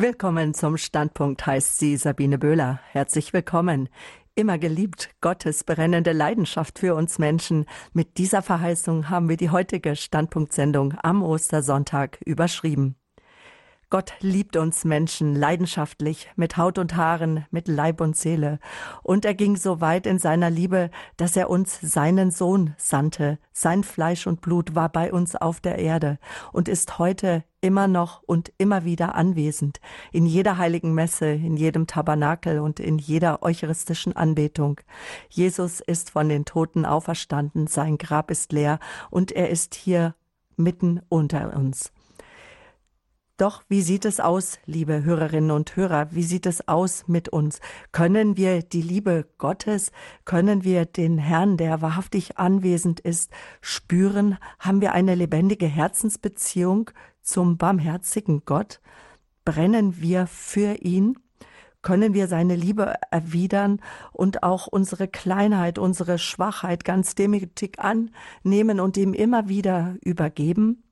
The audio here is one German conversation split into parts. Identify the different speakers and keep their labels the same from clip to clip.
Speaker 1: Willkommen zum Standpunkt heißt sie Sabine Böhler. Herzlich willkommen. Immer geliebt, Gottes brennende Leidenschaft für uns Menschen. Mit dieser Verheißung haben wir die heutige Standpunktsendung am Ostersonntag überschrieben. Gott liebt uns Menschen leidenschaftlich, mit Haut und Haaren, mit Leib und Seele. Und er ging so weit in seiner Liebe, dass er uns seinen Sohn sandte. Sein Fleisch und Blut war bei uns auf der Erde und ist heute immer noch und immer wieder anwesend. In jeder heiligen Messe, in jedem Tabernakel und in jeder eucharistischen Anbetung. Jesus ist von den Toten auferstanden, sein Grab ist leer und er ist hier mitten unter uns. Doch wie sieht es aus, liebe Hörerinnen und Hörer? Wie sieht es aus mit uns? Können wir die Liebe Gottes, können wir den Herrn, der wahrhaftig anwesend ist, spüren? Haben wir eine lebendige Herzensbeziehung zum barmherzigen Gott? Brennen wir für ihn? Können wir seine Liebe erwidern und auch unsere Kleinheit, unsere Schwachheit ganz demütig annehmen und ihm immer wieder übergeben?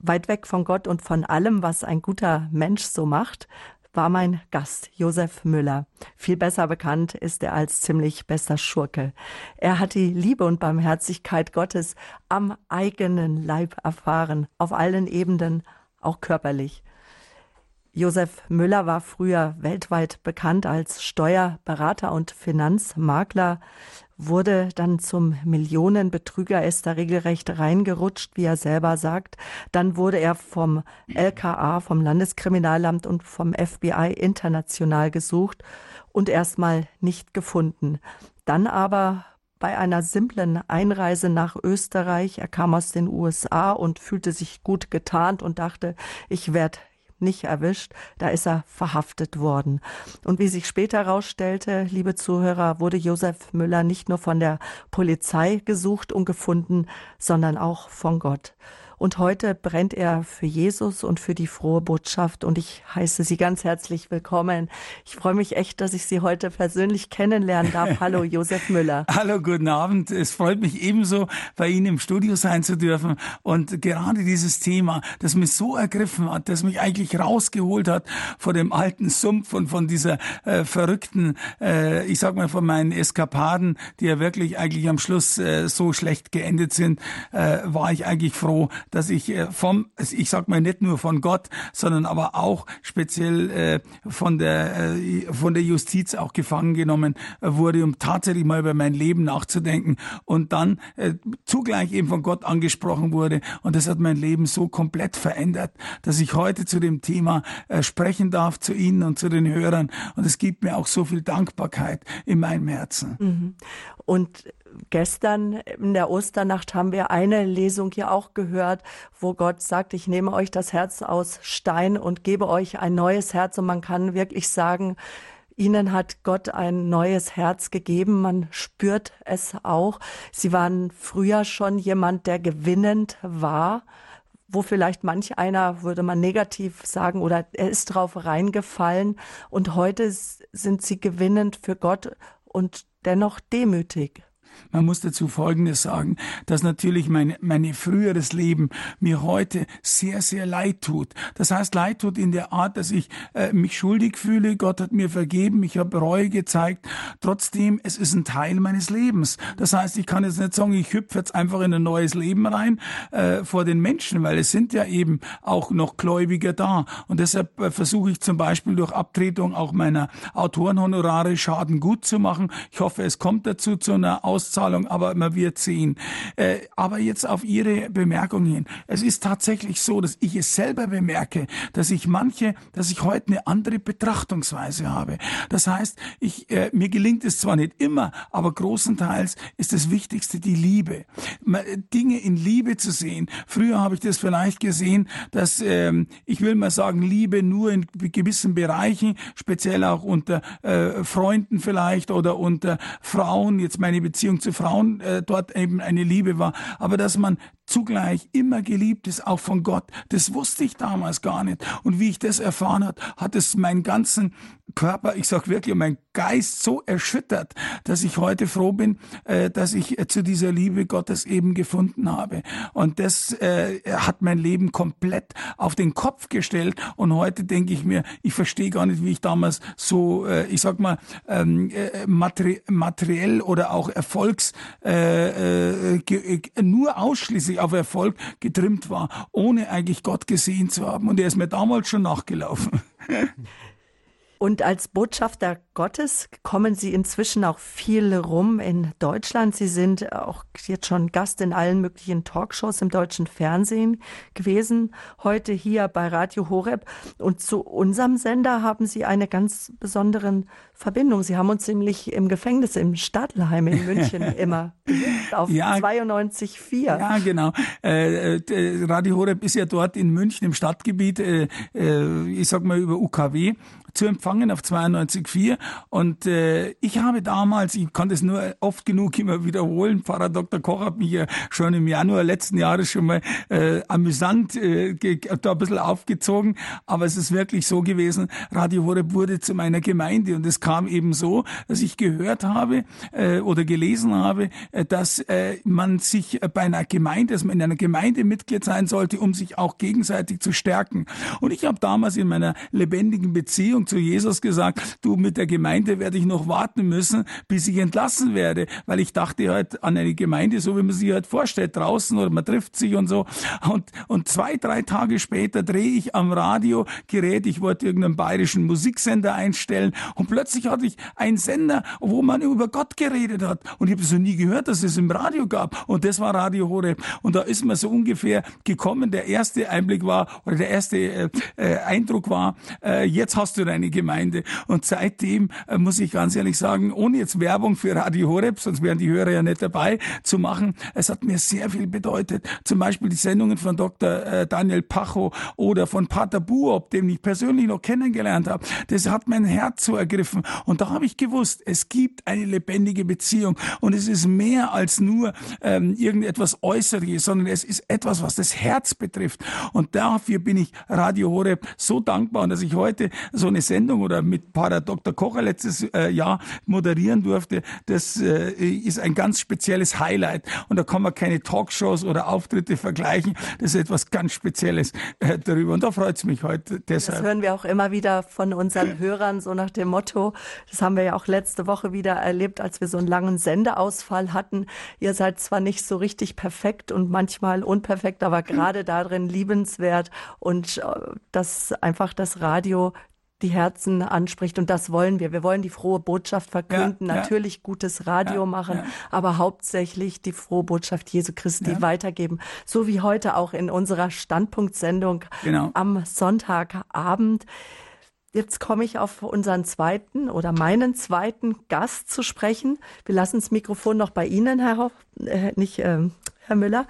Speaker 1: Weit weg von Gott und von allem, was ein guter Mensch so macht, war mein Gast, Josef Müller. Viel besser bekannt ist er als ziemlich bester Schurke. Er hat die Liebe und Barmherzigkeit Gottes am eigenen Leib erfahren, auf allen Ebenen, auch körperlich. Josef Müller war früher weltweit bekannt als Steuerberater und Finanzmakler, wurde dann zum Millionenbetrüger, ist da regelrecht reingerutscht, wie er selber sagt. Dann wurde er vom LKA, vom Landeskriminalamt und vom FBI international gesucht und erstmal nicht gefunden. Dann aber bei einer simplen Einreise nach Österreich. Er kam aus den USA und fühlte sich gut getarnt und dachte, ich werde nicht erwischt, da ist er verhaftet worden. Und wie sich später herausstellte, liebe Zuhörer, wurde Josef Müller nicht nur von der Polizei gesucht und gefunden, sondern auch von Gott. Und heute brennt er für Jesus und für die frohe Botschaft. Und ich heiße Sie ganz herzlich willkommen. Ich freue mich echt, dass ich Sie heute persönlich kennenlernen darf. Hallo, Josef Müller.
Speaker 2: Hallo, guten Abend. Es freut mich ebenso, bei Ihnen im Studio sein zu dürfen. Und gerade dieses Thema, das mich so ergriffen hat, das mich eigentlich rausgeholt hat vor dem alten Sumpf und von dieser äh, verrückten, äh, ich sag mal, von meinen Eskapaden, die ja wirklich eigentlich am Schluss äh, so schlecht geendet sind, äh, war ich eigentlich froh, dass ich äh, vom, ich sag mal nicht nur von Gott, sondern aber auch speziell äh, von der äh, von der Justiz auch gefangen genommen wurde, um tatsächlich mal über mein Leben nachzudenken und dann zugleich eben von Gott angesprochen wurde und das hat mein Leben so komplett verändert, dass ich heute zu dem Thema sprechen darf zu Ihnen und zu den Hörern und es gibt mir auch so viel Dankbarkeit in meinem Herzen. Mhm.
Speaker 1: Und gestern in der Osternacht haben wir eine Lesung hier auch gehört, wo Gott sagt, ich nehme euch das Herz aus Stein und gebe euch ein neues Herz. Und man kann wirklich sagen, Ihnen hat Gott ein neues Herz gegeben. Man spürt es auch. Sie waren früher schon jemand, der gewinnend war, wo vielleicht manch einer, würde man negativ sagen, oder er ist drauf reingefallen. Und heute sind Sie gewinnend für Gott und dennoch demütig.
Speaker 2: Man muss dazu Folgendes sagen, dass natürlich mein, mein früheres Leben mir heute sehr, sehr leid tut. Das heißt, leid tut in der Art, dass ich äh, mich schuldig fühle. Gott hat mir vergeben, ich habe Reue gezeigt. Trotzdem, es ist ein Teil meines Lebens. Das heißt, ich kann jetzt nicht sagen, ich hüpfe jetzt einfach in ein neues Leben rein äh, vor den Menschen, weil es sind ja eben auch noch Gläubiger da. Und deshalb äh, versuche ich zum Beispiel durch Abtretung auch meiner Autorenhonorare Schaden gut zu machen. Ich hoffe, es kommt dazu zu einer Aus Auszahlung, aber man wird sehen. Äh, aber jetzt auf Ihre Bemerkung hin. Es ist tatsächlich so, dass ich es selber bemerke, dass ich manche, dass ich heute eine andere Betrachtungsweise habe. Das heißt, ich, äh, mir gelingt es zwar nicht immer, aber großenteils ist das Wichtigste die Liebe. Dinge in Liebe zu sehen. Früher habe ich das vielleicht gesehen, dass ähm, ich will mal sagen, Liebe nur in gewissen Bereichen, speziell auch unter äh, Freunden vielleicht oder unter Frauen, jetzt meine Beziehung zu Frauen äh, dort eben eine Liebe war, aber dass man zugleich immer geliebt ist, auch von Gott. Das wusste ich damals gar nicht. Und wie ich das erfahren hat, hat es meinen ganzen Körper, ich sag wirklich, mein Geist so erschüttert, dass ich heute froh bin, äh, dass ich äh, zu dieser Liebe Gottes eben gefunden habe. Und das äh, hat mein Leben komplett auf den Kopf gestellt. Und heute denke ich mir, ich verstehe gar nicht, wie ich damals so, ich sag mal, ähm, äh, materi materiell oder auch Erfolgs nur ausschließlich auf Erfolg getrimmt war, ohne eigentlich Gott gesehen zu haben. Und er ist mir damals schon nachgelaufen.
Speaker 1: Und als Botschafter Gottes kommen Sie inzwischen auch viel rum in Deutschland. Sie sind auch jetzt schon Gast in allen möglichen Talkshows im deutschen Fernsehen gewesen, heute hier bei Radio Horeb. Und zu unserem Sender haben Sie eine ganz besondere Verbindung. Sie haben uns nämlich im Gefängnis im Stadtleim in München immer auf ja, 92,4.
Speaker 2: Ja, genau. Äh, äh, Radio Horeb ist ja dort in München im Stadtgebiet, äh, äh ich sag mal über UKW zu empfangen auf 92.4. Und äh, ich habe damals, ich kann das nur oft genug immer wiederholen, Pfarrer Dr. Koch hat mich ja schon im Januar letzten Jahres schon mal äh, amüsant äh, da ein bisschen aufgezogen. Aber es ist wirklich so gewesen, Radio Horeb wurde zu meiner Gemeinde. Und es kam eben so, dass ich gehört habe äh, oder gelesen habe, äh, dass äh, man sich bei einer Gemeinde, dass man in einer Gemeinde Mitglied sein sollte, um sich auch gegenseitig zu stärken. Und ich habe damals in meiner lebendigen Beziehung Beziehung zu Jesus gesagt, du mit der Gemeinde werde ich noch warten müssen, bis ich entlassen werde, weil ich dachte halt an eine Gemeinde, so wie man sich halt vorstellt, draußen oder man trifft sich und so. Und, und zwei, drei Tage später drehe ich am Radiogerät, ich wollte irgendeinen bayerischen Musiksender einstellen und plötzlich hatte ich einen Sender, wo man über Gott geredet hat. Und ich habe noch nie gehört, dass es im Radio gab. Und das war Radio Horeb. Und da ist man so ungefähr gekommen. Der erste Einblick war, oder der erste äh, äh, Eindruck war, äh, jetzt hast du eine Gemeinde. Und seitdem äh, muss ich ganz ehrlich sagen, ohne jetzt Werbung für Radio Horeb, sonst wären die Hörer ja nicht dabei, zu machen, es hat mir sehr viel bedeutet. Zum Beispiel die Sendungen von Dr. Äh, Daniel Pacho oder von Pater Buob, den ich persönlich noch kennengelernt habe. Das hat mein Herz so ergriffen. Und da habe ich gewusst, es gibt eine lebendige Beziehung. Und es ist mehr als nur ähm, irgendetwas Äußeres, sondern es ist etwas, was das Herz betrifft. Und dafür bin ich Radio Horeb so dankbar. Dass ich heute so eine Sendung oder mit Pater Dr. Kocher letztes äh, Jahr moderieren durfte, das äh, ist ein ganz spezielles Highlight. Und da kann man keine Talkshows oder Auftritte vergleichen. Das ist etwas ganz Spezielles äh, darüber. Und da freut es mich heute deshalb.
Speaker 1: Das hören wir auch immer wieder von unseren Hörern, so nach dem Motto, das haben wir ja auch letzte Woche wieder erlebt, als wir so einen langen Sendeausfall hatten. Ihr seid zwar nicht so richtig perfekt und manchmal unperfekt, aber gerade darin liebenswert und äh, dass einfach das Radio die Herzen anspricht. Und das wollen wir. Wir wollen die frohe Botschaft verkünden, ja, natürlich ja. gutes Radio ja, machen, aber hauptsächlich die frohe Botschaft Jesu Christi weitergeben. So wie heute auch in unserer Standpunktsendung genau. am Sonntagabend. Jetzt komme ich auf unseren zweiten oder meinen zweiten Gast zu sprechen. Wir lassen das Mikrofon noch bei Ihnen, Herr Hoff, äh, nicht äh, Herr Müller.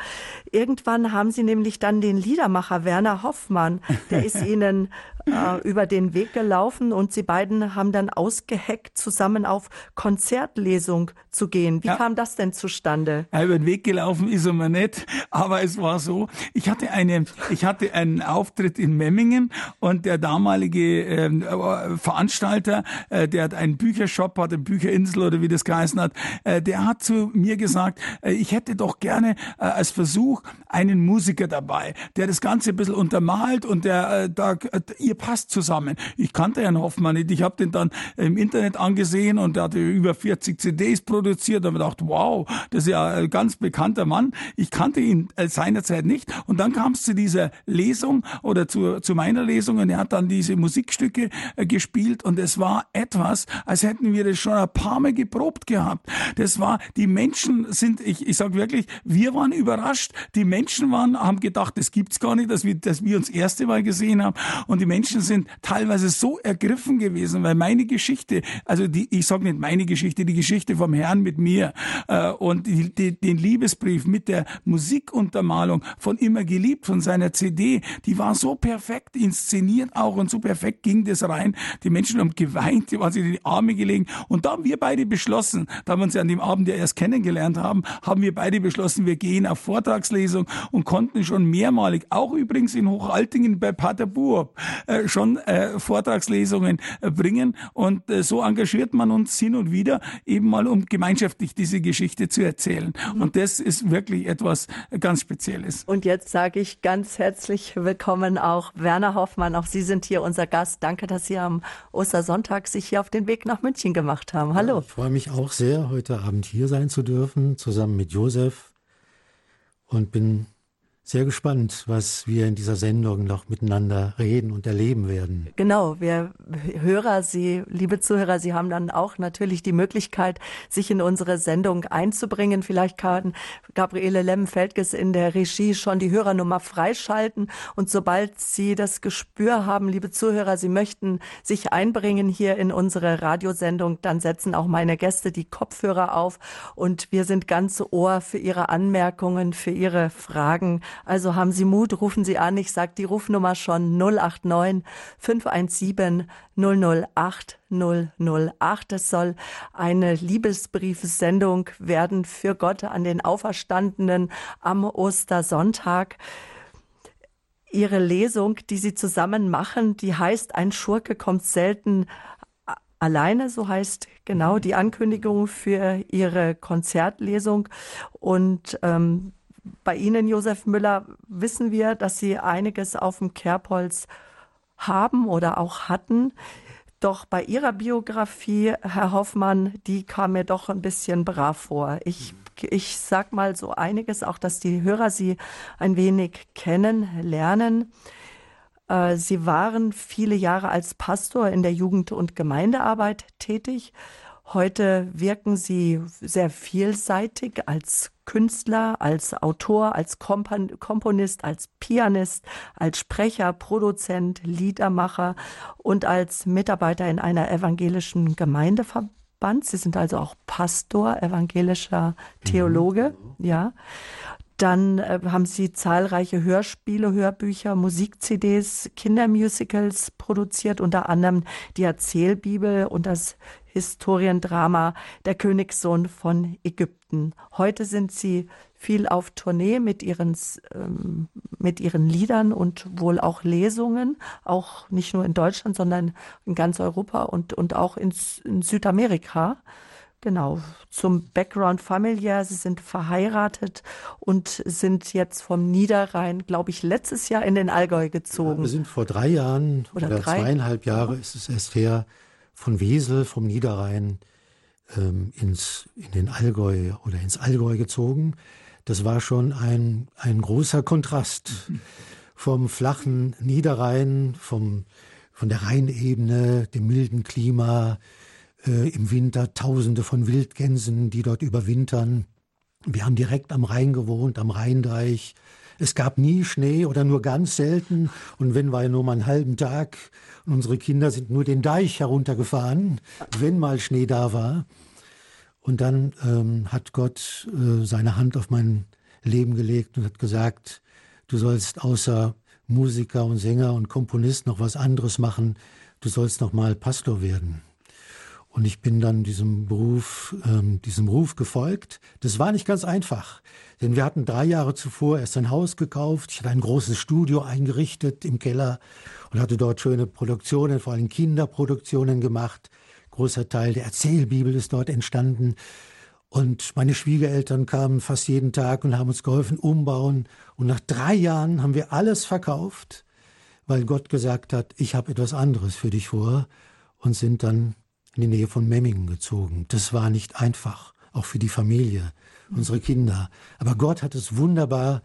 Speaker 1: Irgendwann haben Sie nämlich dann den Liedermacher Werner Hoffmann, der ist Ihnen äh, über den Weg gelaufen und Sie beiden haben dann ausgeheckt, zusammen auf Konzertlesung zu gehen. Wie ja. kam das denn zustande?
Speaker 2: Ja, über den Weg gelaufen ist er mir nicht, aber es war so, ich hatte eine, ich hatte einen Auftritt in Memmingen und der damalige äh, Veranstalter, äh, der hat einen Büchershop, hat eine Bücherinsel oder wie das geheißen hat, äh, der hat zu mir gesagt, äh, ich hätte doch gerne äh, als Versuch einen Musiker dabei, der das Ganze ein bisschen untermalt und der äh, da äh, ihr passt zusammen. Ich kannte Herrn Hoffmann nicht. Ich habe den dann im Internet angesehen und er hatte über 40 CDs produziert und gedacht, wow, das ist ja ein ganz bekannter Mann. Ich kannte ihn seinerzeit nicht. Und dann kam es zu dieser Lesung oder zu, zu meiner Lesung und er hat dann diese Musikstücke äh, gespielt und es war etwas, als hätten wir das schon ein paar Mal geprobt gehabt. Das war, die Menschen sind, ich, ich sage wirklich, wir waren überrascht. Die Menschen waren, haben gedacht, das gibt's gar nicht, dass wir, dass wir uns erste Mal gesehen haben. Und die Menschen sind teilweise so ergriffen gewesen, weil meine Geschichte, also die, ich sage nicht meine Geschichte, die Geschichte vom Herrn mit mir äh, und die, die, den Liebesbrief mit der Musikuntermalung von immer geliebt von seiner CD, die war so perfekt inszeniert auch und so perfekt ging das rein. Die Menschen haben geweint, die waren sich in die Arme gelegen und da haben wir beide beschlossen, da wir uns ja an dem Abend ja erst kennengelernt haben, haben wir beide beschlossen, wir gehen auf Vortragslesung und konnten schon mehrmalig, auch übrigens in Hochaltingen bei Pater Buob, äh, schon äh, Vortragslesungen äh, bringen. Und äh, so engagiert man uns hin und wieder eben mal, um gemeinschaftlich diese Geschichte zu erzählen. Mhm. Und das ist wirklich etwas ganz Spezielles.
Speaker 1: Und jetzt sage ich ganz herzlich willkommen auch Werner Hoffmann. Auch Sie sind hier unser Gast. Danke, dass Sie am Ostersonntag sich hier auf den Weg nach München gemacht haben. Hallo. Ja,
Speaker 3: ich freue mich auch sehr, heute Abend hier sein zu dürfen, zusammen mit Josef. Und bin sehr gespannt, was wir in dieser Sendung noch miteinander reden und erleben werden.
Speaker 1: Genau, wir Hörer, Sie, liebe Zuhörer, Sie haben dann auch natürlich die Möglichkeit, sich in unsere Sendung einzubringen. Vielleicht kann Gabriele Lemmenfeldges in der Regie schon die Hörernummer freischalten. Und sobald Sie das Gespür haben, liebe Zuhörer, Sie möchten sich einbringen hier in unsere Radiosendung, dann setzen auch meine Gäste die Kopfhörer auf und wir sind ganz Ohr für Ihre Anmerkungen, für Ihre Fragen also haben Sie Mut, rufen Sie an. Ich sage die Rufnummer schon 089 517 008 008. Es soll eine Liebesbriefsendung werden für Gott an den Auferstandenen am Ostersonntag. Ihre Lesung, die Sie zusammen machen, die heißt Ein Schurke kommt selten alleine, so heißt genau die Ankündigung für Ihre Konzertlesung. Und ähm, bei Ihnen, Josef Müller, wissen wir, dass Sie einiges auf dem Kerbholz haben oder auch hatten. Doch bei Ihrer Biografie, Herr Hoffmann, die kam mir doch ein bisschen brav vor. Ich, ich sag mal so einiges, auch dass die Hörer Sie ein wenig kennenlernen. Äh, Sie waren viele Jahre als Pastor in der Jugend- und Gemeindearbeit tätig Heute wirken Sie sehr vielseitig als Künstler, als Autor, als Komponist, als Pianist, als Sprecher, Produzent, Liedermacher und als Mitarbeiter in einer evangelischen Gemeindeverband. Sie sind also auch Pastor, evangelischer Theologe, mhm. ja. Dann äh, haben sie zahlreiche Hörspiele, Hörbücher, Musik-CDs, Kindermusicals produziert, unter anderem die Erzählbibel und das Historiendrama Der Königssohn von Ägypten. Heute sind sie viel auf Tournee mit ihren, ähm, mit ihren Liedern und wohl auch Lesungen, auch nicht nur in Deutschland, sondern in ganz Europa und, und auch in, in Südamerika. Genau, zum Background familiär. Sie sind verheiratet und sind jetzt vom Niederrhein, glaube ich, letztes Jahr in den Allgäu gezogen. Ja,
Speaker 3: wir sind vor drei Jahren oder, oder drei? zweieinhalb Jahre ist es erst her, von Wesel, vom Niederrhein ähm, ins, in den Allgäu oder ins Allgäu gezogen. Das war schon ein, ein großer Kontrast vom flachen Niederrhein, vom, von der Rheinebene, dem milden Klima, äh, im Winter Tausende von Wildgänsen, die dort überwintern. Wir haben direkt am Rhein gewohnt, am Rheindeich. Es gab nie Schnee oder nur ganz selten. Und wenn war ja nur mal einen halben Tag. Und unsere Kinder sind nur den Deich heruntergefahren, wenn mal Schnee da war. Und dann ähm, hat Gott äh, seine Hand auf mein Leben gelegt und hat gesagt, du sollst außer Musiker und Sänger und Komponist noch was anderes machen. Du sollst noch mal Pastor werden. Und ich bin dann diesem Beruf, ähm, diesem Ruf gefolgt. Das war nicht ganz einfach, denn wir hatten drei Jahre zuvor erst ein Haus gekauft. Ich hatte ein großes Studio eingerichtet im Keller und hatte dort schöne Produktionen, vor allem Kinderproduktionen gemacht. Großer Teil der Erzählbibel ist dort entstanden. Und meine Schwiegereltern kamen fast jeden Tag und haben uns geholfen umbauen. Und nach drei Jahren haben wir alles verkauft, weil Gott gesagt hat, ich habe etwas anderes für dich vor und sind dann in die Nähe von Memmingen gezogen. Das war nicht einfach, auch für die Familie, unsere Kinder. Aber Gott hat es wunderbar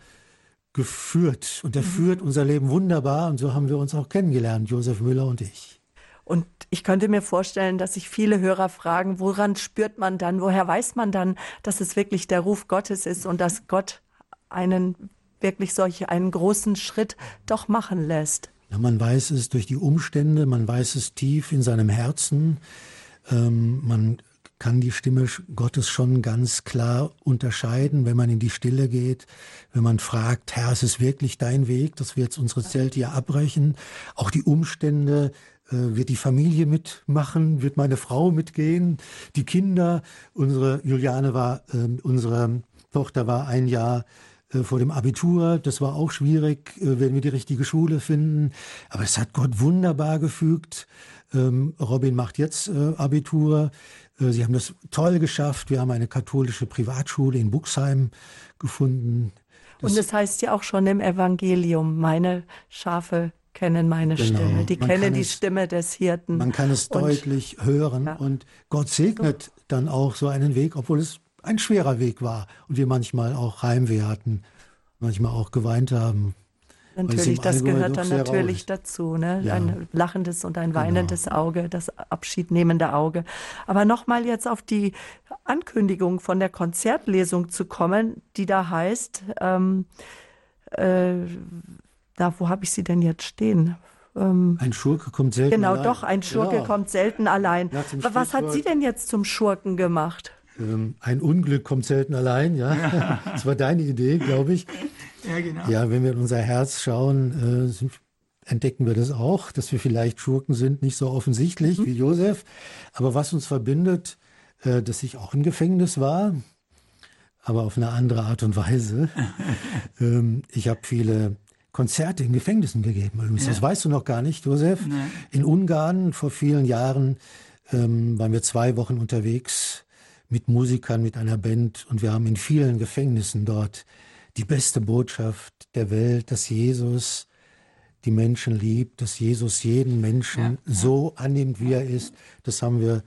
Speaker 3: geführt und er mhm. führt unser Leben wunderbar und so haben wir uns auch kennengelernt, Josef Müller und ich.
Speaker 1: Und ich könnte mir vorstellen, dass sich viele Hörer fragen, woran spürt man dann, woher weiß man dann, dass es wirklich der Ruf Gottes ist und dass Gott einen wirklich solch einen großen Schritt doch machen lässt?
Speaker 3: Ja, man weiß es durch die Umstände, man weiß es tief in seinem Herzen. Ähm, man kann die Stimme Gottes schon ganz klar unterscheiden, wenn man in die Stille geht, wenn man fragt, Herr, ist es wirklich dein Weg, dass wir jetzt unsere Zelte hier abbrechen? Auch die Umstände, äh, wird die Familie mitmachen, wird meine Frau mitgehen, die Kinder. Unsere Juliane war äh, unsere Tochter war ein Jahr äh, vor dem Abitur. Das war auch schwierig, äh, wenn wir die richtige Schule finden. Aber es hat Gott wunderbar gefügt. Ähm, Robin macht jetzt äh, Abitur. Sie haben das toll geschafft. Wir haben eine katholische Privatschule in Buxheim gefunden.
Speaker 1: Das Und es heißt ja auch schon im Evangelium, meine Schafe kennen meine genau. Stimme. Die man kennen die es, Stimme des Hirten.
Speaker 3: Man kann es und, deutlich hören. Ja. Und Gott segnet dann auch so einen Weg, obwohl es ein schwerer Weg war und wir manchmal auch Heimweh hatten, manchmal auch geweint haben.
Speaker 1: Natürlich, das gehört dann natürlich dazu, ne? Ja. Ein lachendes und ein genau. weinendes genau. Auge, das abschiednehmende Auge. Aber nochmal jetzt auf die Ankündigung von der Konzertlesung zu kommen, die da heißt, ähm, äh, da, wo habe ich sie denn jetzt stehen?
Speaker 3: Ähm, ein Schurke kommt selten
Speaker 1: genau, allein. Genau, doch, ein Schurke ja. kommt selten allein. Was hat sie denn jetzt zum Schurken gemacht?
Speaker 3: Ähm, ein Unglück kommt selten allein, ja. ja. Das war deine Idee, glaube ich. Ja, genau. Ja, wenn wir in unser Herz schauen, äh, entdecken wir das auch, dass wir vielleicht Schurken sind, nicht so offensichtlich mhm. wie Josef. Aber was uns verbindet, äh, dass ich auch im Gefängnis war, aber auf eine andere Art und Weise. ähm, ich habe viele Konzerte in Gefängnissen gegeben. Übrigens. Ja. Das weißt du noch gar nicht, Josef. Nee. In Ungarn vor vielen Jahren ähm, waren wir zwei Wochen unterwegs mit Musikern, mit einer Band und wir haben in vielen Gefängnissen dort die beste Botschaft der Welt, dass Jesus die Menschen liebt, dass Jesus jeden Menschen ja, ja. so annimmt, wie er ist. Das haben wir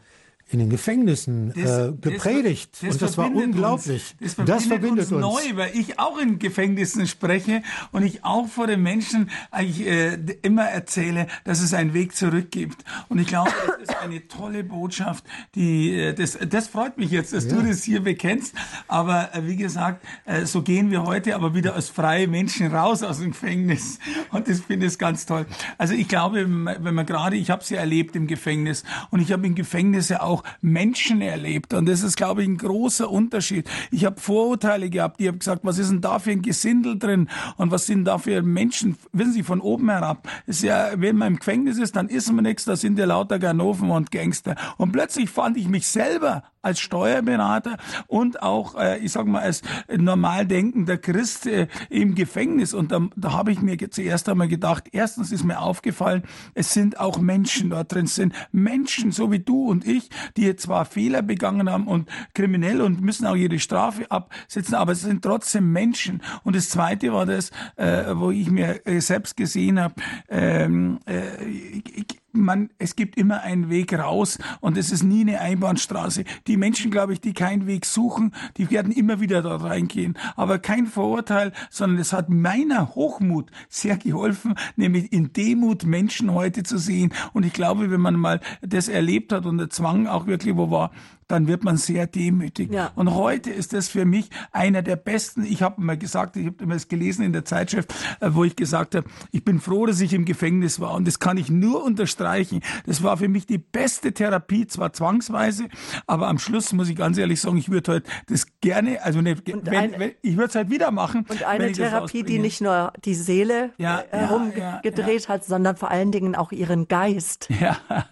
Speaker 3: in den Gefängnissen das, äh, gepredigt. Das, das und das war unglaublich.
Speaker 2: Uns, das verbindet, uns, uns, neu, weil ich auch in Gefängnissen spreche und ich auch vor den Menschen eigentlich äh, immer erzähle, dass es einen Weg zurück gibt. Und ich glaube, das ist eine tolle Botschaft, die äh, das, das freut mich jetzt, dass ja. du das hier bekennst. Aber äh, wie gesagt, äh, so gehen wir heute aber wieder als freie Menschen raus aus dem Gefängnis. Und das finde ich ganz toll. Also ich glaube, wenn man gerade, ich habe es ja erlebt im Gefängnis und ich habe im Gefängnis ja auch auch Menschen erlebt. Und das ist, glaube ich, ein großer Unterschied. Ich habe Vorurteile gehabt, die haben gesagt, was ist denn da für ein Gesindel drin und was sind da für Menschen, wissen Sie, von oben herab. ist ja, wenn man im Gefängnis ist, dann ist man nichts, da sind ja lauter Ganoven und Gangster. Und plötzlich fand ich mich selber als Steuerberater und auch, äh, ich sag mal, als normal denkender Christ äh, im Gefängnis. Und da, da habe ich mir zuerst einmal gedacht, erstens ist mir aufgefallen, es sind auch Menschen dort drin, es sind Menschen, so wie du und ich, die zwar Fehler begangen haben und kriminell und müssen auch ihre Strafe absetzen, aber es sind trotzdem Menschen. Und das Zweite war das, äh, wo ich mir äh, selbst gesehen habe, ähm, äh, man, es gibt immer einen Weg raus und es ist nie eine Einbahnstraße. Die Menschen, glaube ich, die keinen Weg suchen, die werden immer wieder da reingehen. Aber kein Vorurteil, sondern es hat meiner Hochmut sehr geholfen, nämlich in Demut Menschen heute zu sehen. Und ich glaube, wenn man mal das erlebt hat und der Zwang auch wirklich wo war, dann wird man sehr demütig. Ja. Und heute ist das für mich einer der besten. Ich habe mal gesagt, ich habe es gelesen in der Zeitschrift, äh, wo ich gesagt habe, ich bin froh, dass ich im Gefängnis war. Und das kann ich nur unterstreichen. Das war für mich die beste Therapie, zwar zwangsweise, aber am Schluss muss ich ganz ehrlich sagen, ich würde heute das gerne, also ne, wenn, ein, wenn, ich würde es halt wieder machen.
Speaker 1: Und eine Therapie, die nicht nur die Seele ja, herumgedreht ja, ja, hat, sondern vor allen Dingen auch ihren Geist.
Speaker 2: Ja,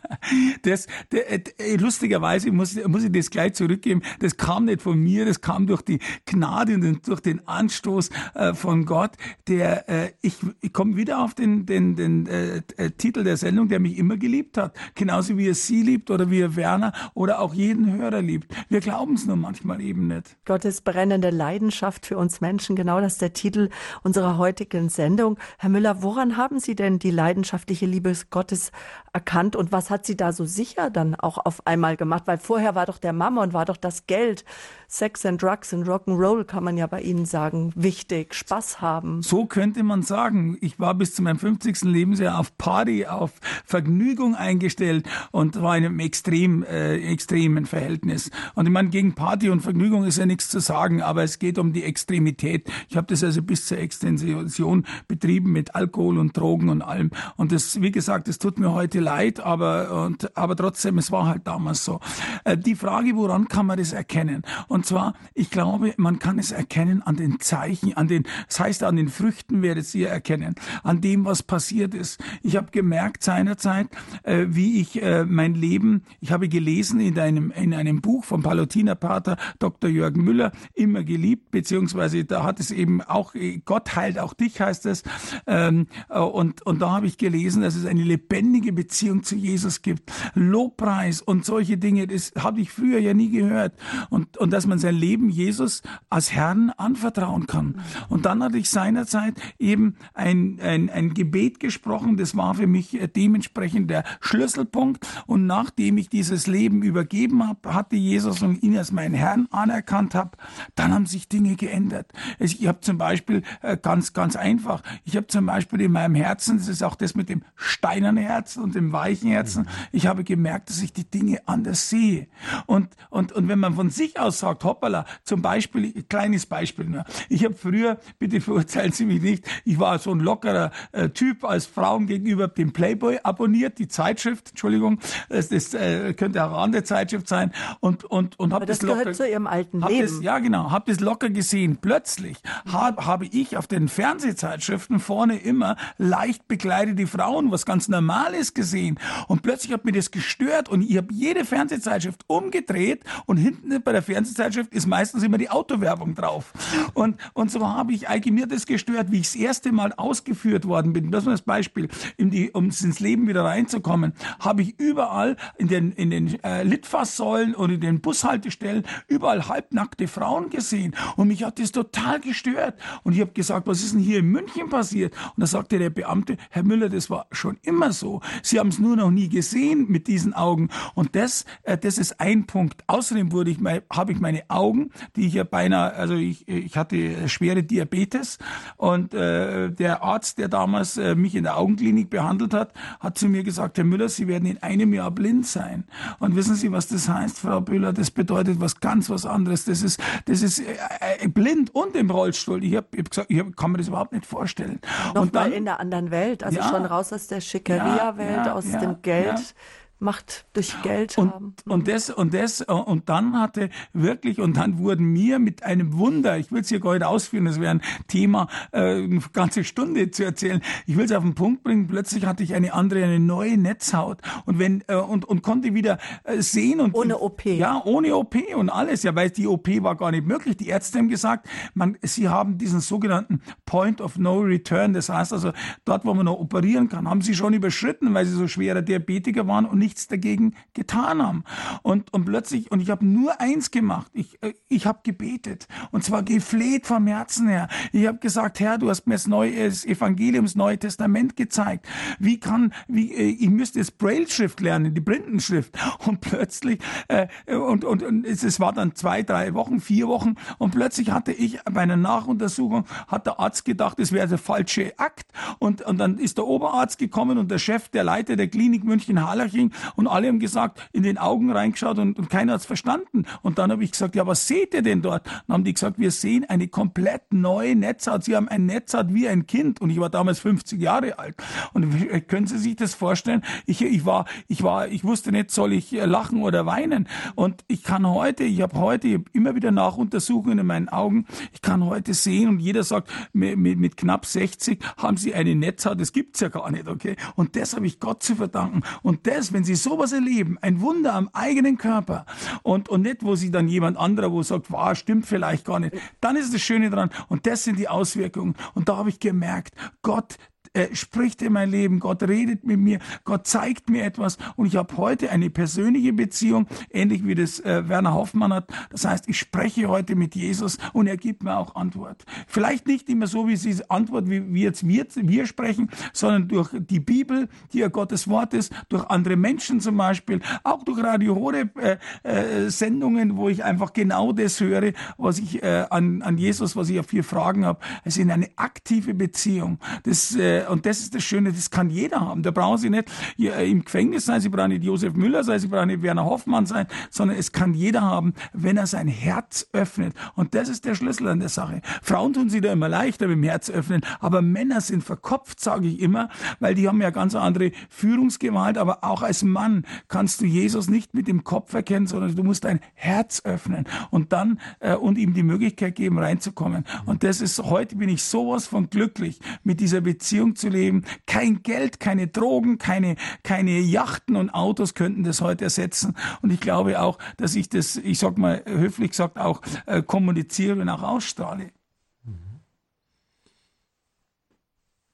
Speaker 2: das, das äh, lustigerweise muss, muss ich das gleich zurückgeben. Das kam nicht von mir, das kam durch die Gnade und durch den Anstoß äh, von Gott, der, äh, ich, ich komme wieder auf den, den, den äh, äh, Titel der Sendung, der mich immer geliebt hat. Genauso wie er Sie liebt oder wie er Werner oder auch jeden Hörer liebt. Wir glauben es nur manchmal eben nicht.
Speaker 1: Gottes brennende Leidenschaft für uns Menschen, genau das ist der Titel unserer heutigen Sendung. Herr Müller, woran haben Sie denn die leidenschaftliche Liebe Gottes erkannt und was hat Sie da so sicher dann auch auf einmal gemacht? Weil vorher war doch doch der Mammon, war doch das Geld. Sex and Drugs and Rock'n'Roll kann man ja bei Ihnen sagen. Wichtig, Spaß haben.
Speaker 2: So könnte man sagen. Ich war bis zu meinem 50. Lebensjahr auf Party, auf Vergnügung eingestellt und war in einem extrem, äh, extremen Verhältnis. Und ich meine, gegen Party und Vergnügung ist ja nichts zu sagen, aber es geht um die Extremität. Ich habe das also bis zur Extension betrieben mit Alkohol und Drogen und allem. Und das, wie gesagt, das tut mir heute leid, aber, und, aber trotzdem, es war halt damals so. Äh, die Frage, woran kann man das erkennen? Und zwar, ich glaube, man kann es erkennen an den Zeichen, an den, das heißt an den Früchten werdet ihr erkennen, an dem, was passiert ist. Ich habe gemerkt seinerzeit, äh, wie ich äh, mein Leben, ich habe gelesen in einem, in einem Buch vom Palutinerpater Dr. Jürgen Müller, immer geliebt, beziehungsweise da hat es eben auch, Gott heilt auch dich, heißt es. Ähm, äh, und, und da habe ich gelesen, dass es eine lebendige Beziehung zu Jesus gibt. Lobpreis und solche Dinge, das habe ich früher ja nie gehört. Und, und dass man sein Leben Jesus als Herrn anvertrauen kann. Und dann hatte ich seinerzeit eben ein, ein, ein Gebet gesprochen, das war für mich äh, dementsprechend der Schlüsselpunkt. Und nachdem ich dieses Leben übergeben habe, hatte Jesus und ihn als meinen Herrn anerkannt habe, dann haben sich Dinge geändert. Ich habe zum Beispiel äh, ganz, ganz einfach, ich habe zum Beispiel in meinem Herzen, das ist auch das mit dem steinernen Herzen und dem weichen Herzen, ich habe gemerkt, dass ich die Dinge anders sehe. Und, und, und wenn man von sich aus sagt, hoppala, zum Beispiel, kleines Beispiel nur. Ich habe früher, bitte verurteilen Sie mich nicht, ich war so ein lockerer äh, Typ als Frauen gegenüber dem Playboy abonniert, die Zeitschrift, Entschuldigung, das, das äh, könnte auch eine andere Zeitschrift sein und, und, und habe das,
Speaker 1: das locker, zu Ihrem alten Leben.
Speaker 2: Das, ja, genau, habe das locker gesehen. Plötzlich hab, habe ich auf den Fernsehzeitschriften vorne immer leicht bekleidete Frauen, was ganz normal ist, gesehen. Und plötzlich hat mir das gestört und ich habe jede Fernsehzeitschrift umgedreht und hinten bei der Fernsehzeitschrift ist meistens immer die Autowerbung drauf. Und, und so habe ich eigentlich mir das gestört, wie ich das erste Mal ausgeführt worden bin. Das war das Beispiel, in die, um ins Leben wieder reinzukommen, habe ich überall in den, in den äh, Litfaßsäulen und in den Bushaltestellen überall halbnackte Frauen gesehen. Und mich hat das total gestört. Und ich habe gesagt, was ist denn hier in München passiert? Und da sagte der Beamte, Herr Müller, das war schon immer so. Sie haben es nur noch nie gesehen mit diesen Augen. Und das, äh, das ist ein Punkt. Außerdem wurde ich, habe ich meine Augen, die ich ja beinahe, also ich, ich hatte schwere Diabetes und äh, der Arzt, der damals äh, mich in der Augenklinik behandelt hat, hat zu mir gesagt, Herr Müller, Sie werden in einem Jahr blind sein. Und wissen Sie, was das heißt, Frau Bühler? Das bedeutet was ganz was anderes. Das ist, das ist äh, äh blind und im Rollstuhl. Ich habe hab gesagt, ich hab, kann mir das überhaupt nicht vorstellen.
Speaker 1: Noch und dann in der anderen Welt, also ja, schon raus aus der Schickeria-Welt, ja, ja, aus dem Geld. Macht durch Geld
Speaker 2: und,
Speaker 1: haben.
Speaker 2: Und das, und das, und dann hatte wirklich, und dann wurden mir mit einem Wunder, ich will es hier gar nicht ausführen, das wäre ein Thema, äh, eine ganze Stunde zu erzählen. Ich will es auf den Punkt bringen, plötzlich hatte ich eine andere, eine neue Netzhaut und wenn, äh, und, und konnte wieder äh, sehen und.
Speaker 1: Ohne OP.
Speaker 2: Ja, ohne OP und alles, ja, weil die OP war gar nicht möglich. Die Ärzte haben gesagt, man, sie haben diesen sogenannten Point of No Return, das heißt also, dort, wo man noch operieren kann, haben sie schon überschritten, weil sie so schwerer Diabetiker waren und nichts dagegen getan haben. Und, und plötzlich, und ich habe nur eins gemacht, ich, äh, ich habe gebetet. Und zwar gefleht vom Herzen her. Ich habe gesagt, Herr, du hast mir das neue das Evangelium, das Neue Testament gezeigt. Wie kann, wie, äh, ich müsste das Braille-Schrift lernen, die Blindenschrift. Und plötzlich, äh, und, und, und es, es war dann zwei, drei Wochen, vier Wochen, und plötzlich hatte ich bei einer Nachuntersuchung, hat der Arzt gedacht, es wäre der falsche Akt. Und, und dann ist der Oberarzt gekommen und der Chef, der Leiter der Klinik München-Harlaching und alle haben gesagt, in den Augen reingeschaut und, und keiner hat's verstanden. Und dann habe ich gesagt, ja, was seht ihr denn dort? Dann haben die gesagt, wir sehen eine komplett neue Netzhaut. Sie haben ein Netzhaut wie ein Kind. Und ich war damals 50 Jahre alt. Und können Sie sich das vorstellen? Ich, ich war, ich war, ich wusste nicht, soll ich lachen oder weinen. Und ich kann heute, ich habe heute ich hab immer wieder Nachuntersuchungen in meinen Augen. Ich kann heute sehen und jeder sagt, mit, mit, mit knapp 60 haben Sie eine Netzhaut. Das gibt's ja gar nicht, okay? Und das habe ich Gott zu verdanken. Und das, wenn Sie sowas erleben, ein Wunder am eigenen Körper und, und nicht, wo sie dann jemand anderer, wo sagt, wow, stimmt vielleicht gar nicht, dann ist das Schöne dran und das sind die Auswirkungen. Und da habe ich gemerkt, Gott, er spricht in mein Leben, Gott redet mit mir, Gott zeigt mir etwas und ich habe heute eine persönliche Beziehung, ähnlich wie das äh, Werner Hoffmann hat. Das heißt, ich spreche heute mit Jesus und er gibt mir auch Antwort. Vielleicht nicht immer so, wie sie Antwort, wie, wie jetzt wir, wir sprechen, sondern durch die Bibel, die ja Gottes Wort ist, durch andere Menschen zum Beispiel, auch durch Radio Hore äh, äh, Sendungen, wo ich einfach genau das höre, was ich äh, an, an Jesus, was ich auf vier Fragen habe. Es ist eine aktive Beziehung. Das äh, und das ist das Schöne, das kann jeder haben. Da brauchen Sie nicht im Gefängnis sein, Sie brauchen nicht Josef Müller sein, Sie brauchen nicht Werner Hoffmann sein, sondern es kann jeder haben, wenn er sein Herz öffnet. Und das ist der Schlüssel an der Sache. Frauen tun sie da immer leichter mit dem Herz öffnen, aber Männer sind verkopft, sage ich immer, weil die haben ja ganz andere Führungsgewalt, aber auch als Mann kannst du Jesus nicht mit dem Kopf erkennen, sondern du musst dein Herz öffnen und dann äh, und ihm die Möglichkeit geben, reinzukommen. Und das ist heute bin ich sowas von glücklich, mit dieser Beziehung zu leben. Kein Geld, keine Drogen, keine keine Yachten und Autos könnten das heute ersetzen. Und ich glaube auch, dass ich das, ich sag mal höflich gesagt, auch äh, kommuniziere und auch ausstrahle.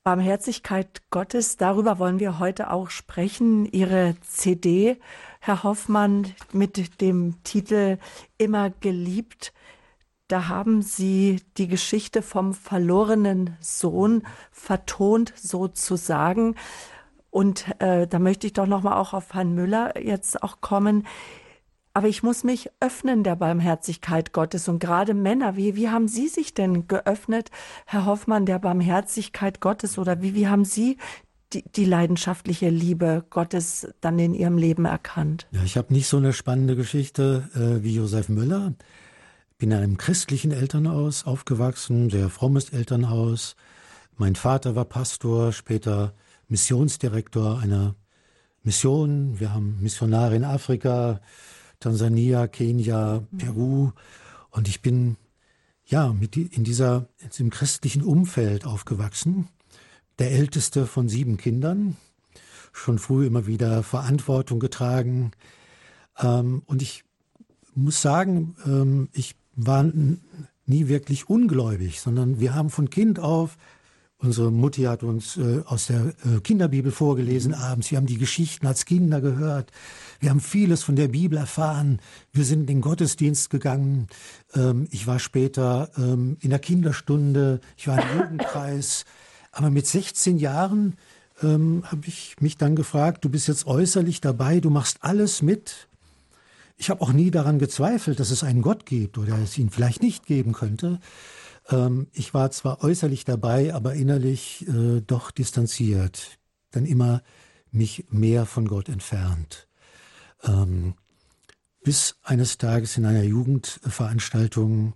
Speaker 1: Barmherzigkeit Gottes, darüber wollen wir heute auch sprechen. Ihre CD, Herr Hoffmann, mit dem Titel Immer geliebt. Da haben Sie die Geschichte vom verlorenen Sohn vertont, sozusagen. Und äh, da möchte ich doch noch mal auch auf Herrn Müller jetzt auch kommen. Aber ich muss mich öffnen der Barmherzigkeit Gottes. Und gerade Männer, wie, wie haben Sie sich denn geöffnet, Herr Hoffmann, der Barmherzigkeit Gottes? Oder wie, wie haben Sie die, die leidenschaftliche Liebe Gottes dann in Ihrem Leben erkannt?
Speaker 3: Ja, ich habe nicht so eine spannende Geschichte äh, wie Josef Müller. Bin in einem christlichen Elternhaus aufgewachsen, sehr frommes Elternhaus. Mein Vater war Pastor, später Missionsdirektor einer Mission. Wir haben Missionare in Afrika, Tansania, Kenia, Peru. Und ich bin ja mit in dieser in diesem christlichen Umfeld aufgewachsen. Der älteste von sieben Kindern, schon früh immer wieder Verantwortung getragen. Ähm, und ich muss sagen, ähm, ich war nie wirklich ungläubig, sondern wir haben von Kind auf Unsere Mutti hat uns äh, aus der äh, Kinderbibel vorgelesen abends. Wir haben die Geschichten als Kinder gehört. Wir haben vieles von der Bibel erfahren. Wir sind in den Gottesdienst gegangen. Ähm, ich war später ähm, in der Kinderstunde. Ich war im Jugendkreis. Aber mit 16 Jahren ähm, habe ich mich dann gefragt, du bist jetzt äußerlich dabei, du machst alles mit. Ich habe auch nie daran gezweifelt, dass es einen Gott gibt oder es ihn vielleicht nicht geben könnte. Ähm, ich war zwar äußerlich dabei, aber innerlich äh, doch distanziert, dann immer mich mehr von Gott entfernt. Ähm, bis eines Tages in einer Jugendveranstaltung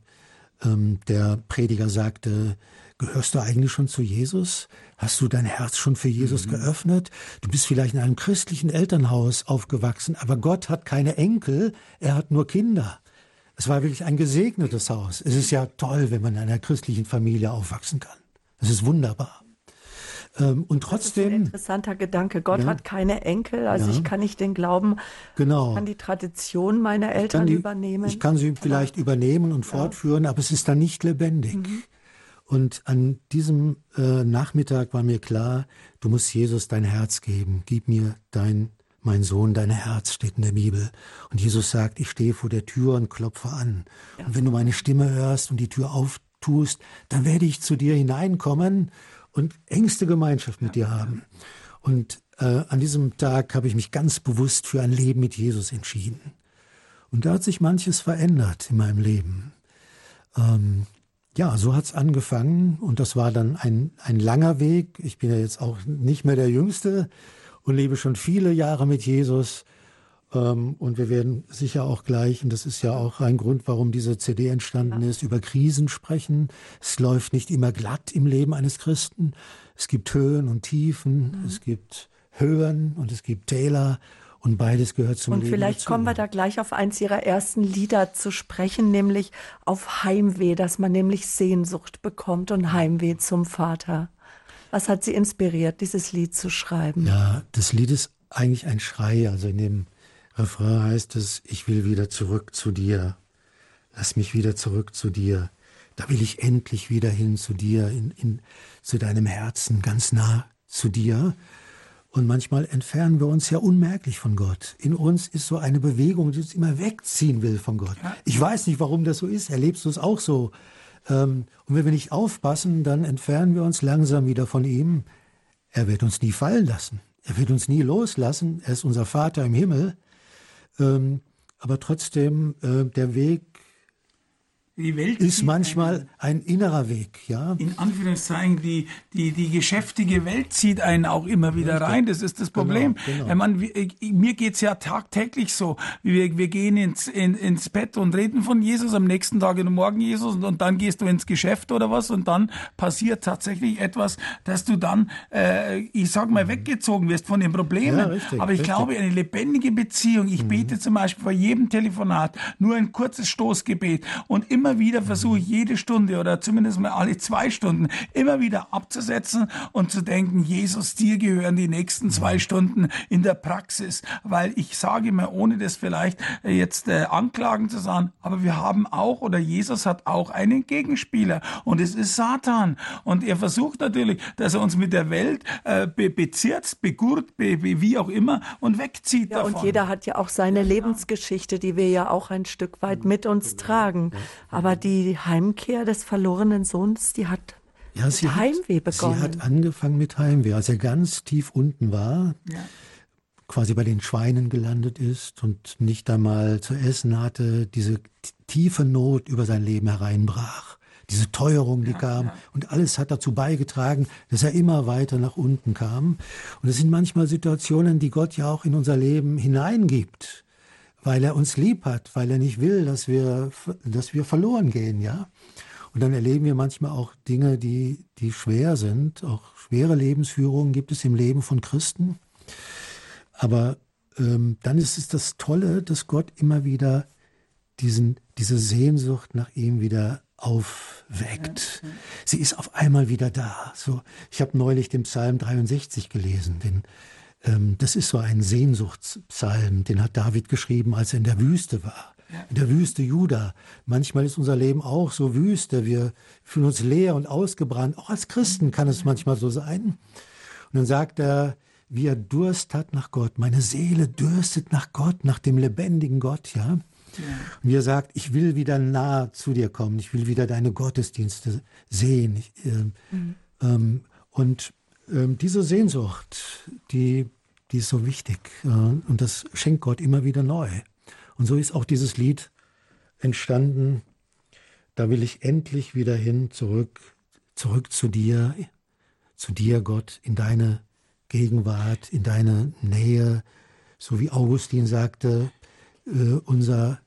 Speaker 3: ähm, der Prediger sagte, gehörst du eigentlich schon zu Jesus? Hast du dein Herz schon für Jesus mhm. geöffnet? Du bist vielleicht in einem christlichen Elternhaus aufgewachsen, aber Gott hat keine Enkel, er hat nur Kinder. Es war wirklich ein gesegnetes Haus. Es ist ja toll, wenn man in einer christlichen Familie aufwachsen kann. Es ist wunderbar. Ähm, und trotzdem. ein
Speaker 1: interessanter Gedanke. Gott ja, hat keine Enkel, also ja, ich kann nicht den Glauben, genau. ich kann die Tradition meiner Eltern
Speaker 3: die,
Speaker 1: übernehmen.
Speaker 3: Ich kann sie vielleicht übernehmen und ja. fortführen, aber es ist dann nicht lebendig. Mhm. Und an diesem äh, Nachmittag war mir klar, du musst Jesus dein Herz geben. Gib mir dein mein Sohn, dein Herz steht in der Bibel. Und Jesus sagt, ich stehe vor der Tür und klopfe an. Ja. Und wenn du meine Stimme hörst und die Tür auftust, dann werde ich zu dir hineinkommen und engste Gemeinschaft mit dir haben. Und äh, an diesem Tag habe ich mich ganz bewusst für ein Leben mit Jesus entschieden. Und da hat sich manches verändert in meinem Leben. Ähm, ja, so hat's angefangen und das war dann ein, ein langer Weg. Ich bin ja jetzt auch nicht mehr der Jüngste und lebe schon viele Jahre mit Jesus. Ähm, und wir werden sicher auch gleich, und das ist ja auch ein Grund, warum diese CD entstanden ist, über Krisen sprechen. Es läuft nicht immer glatt im Leben eines Christen. Es gibt Höhen und Tiefen, mhm. es gibt Höhen und es gibt Täler. Und beides gehört zum
Speaker 1: und
Speaker 3: Leben.
Speaker 1: Und vielleicht
Speaker 3: dazu.
Speaker 1: kommen wir da gleich auf eins Ihrer ersten Lieder zu sprechen, nämlich auf Heimweh, dass man nämlich Sehnsucht bekommt und Heimweh zum Vater. Was hat Sie inspiriert, dieses Lied zu schreiben?
Speaker 3: Ja, das Lied ist eigentlich ein Schrei. Also in dem Refrain heißt es, ich will wieder zurück zu dir. Lass mich wieder zurück zu dir. Da will ich endlich wieder hin zu dir, in, in, zu deinem Herzen, ganz nah zu dir. Und manchmal entfernen wir uns ja unmerklich von Gott. In uns ist so eine Bewegung, die uns immer wegziehen will von Gott. Ich weiß nicht, warum das so ist. Erlebst du es auch so? Ähm, und wenn wir nicht aufpassen, dann entfernen wir uns langsam wieder von ihm. Er wird uns nie fallen lassen. Er wird uns nie loslassen. Er ist unser Vater im Himmel. Ähm, aber trotzdem, äh, der Weg ist manchmal ein, ein, innerer Weg, ja.
Speaker 2: In Anführungszeichen, die, die, die geschäftige Welt zieht einen auch immer wieder rein. Das ist das Problem. Genau, genau. Man, mir geht's ja tagtäglich so. Wir, wir gehen ins, in, ins Bett und reden von Jesus, am nächsten Tag in Morgen Jesus und, und, dann gehst du ins Geschäft oder was und dann passiert tatsächlich etwas, dass du dann, äh, ich sag mal, weggezogen wirst von den Problemen. Ja, richtig, Aber ich richtig. glaube, eine lebendige Beziehung, ich mhm. bete zum Beispiel vor jedem Telefonat nur ein kurzes Stoßgebet und immer immer wieder versuche ich jede Stunde oder zumindest mal alle zwei Stunden immer wieder abzusetzen und zu denken, Jesus, dir gehören die nächsten zwei Stunden in der Praxis. Weil ich sage mal, ohne das vielleicht jetzt äh, anklagen zu sagen, aber wir haben auch oder Jesus hat auch einen Gegenspieler und es ist Satan. Und er versucht natürlich, dass er uns mit der Welt äh, be bezirzt, begurt, be be wie auch immer und wegzieht
Speaker 1: ja,
Speaker 2: davon.
Speaker 1: Und jeder hat ja auch seine Lebensgeschichte, die wir ja auch ein Stück weit mit uns tragen. Aber die Heimkehr des verlorenen Sohns, die hat ja, mit Heimweh begonnen.
Speaker 3: Sie hat angefangen mit Heimweh, als er ganz tief unten war, ja. quasi bei den Schweinen gelandet ist und nicht einmal zu essen hatte, diese tiefe Not über sein Leben hereinbrach. Diese Teuerung, die ja, kam. Und alles hat dazu beigetragen, dass er immer weiter nach unten kam. Und es sind manchmal Situationen, die Gott ja auch in unser Leben hineingibt weil er uns lieb hat, weil er nicht will, dass wir, dass wir verloren gehen, ja. Und dann erleben wir manchmal auch Dinge, die, die schwer sind. Auch schwere Lebensführungen gibt es im Leben von Christen. Aber ähm, dann ist es das Tolle, dass Gott immer wieder diesen, diese Sehnsucht nach ihm wieder aufweckt. Sie ist auf einmal wieder da. So, ich habe neulich den Psalm 63 gelesen, den das ist so ein Sehnsuchtspsalm, den hat David geschrieben, als er in der Wüste war. In der Wüste Juda. Manchmal ist unser Leben auch so wüste. Wir fühlen uns leer und ausgebrannt. Auch als Christen kann es manchmal so sein. Und dann sagt er, wie er Durst hat nach Gott. Meine Seele dürstet nach Gott, nach dem lebendigen Gott, ja. ja. Und er sagt, ich will wieder nah zu dir kommen. Ich will wieder deine Gottesdienste sehen. Ich, äh, mhm. ähm, und ähm, diese Sehnsucht, die, die ist so wichtig. Äh, und das schenkt Gott immer wieder neu. Und so ist auch dieses Lied entstanden. Da will ich endlich wieder hin, zurück, zurück zu dir, zu dir, Gott, in deine Gegenwart, in deine Nähe. So wie Augustin sagte, äh, unser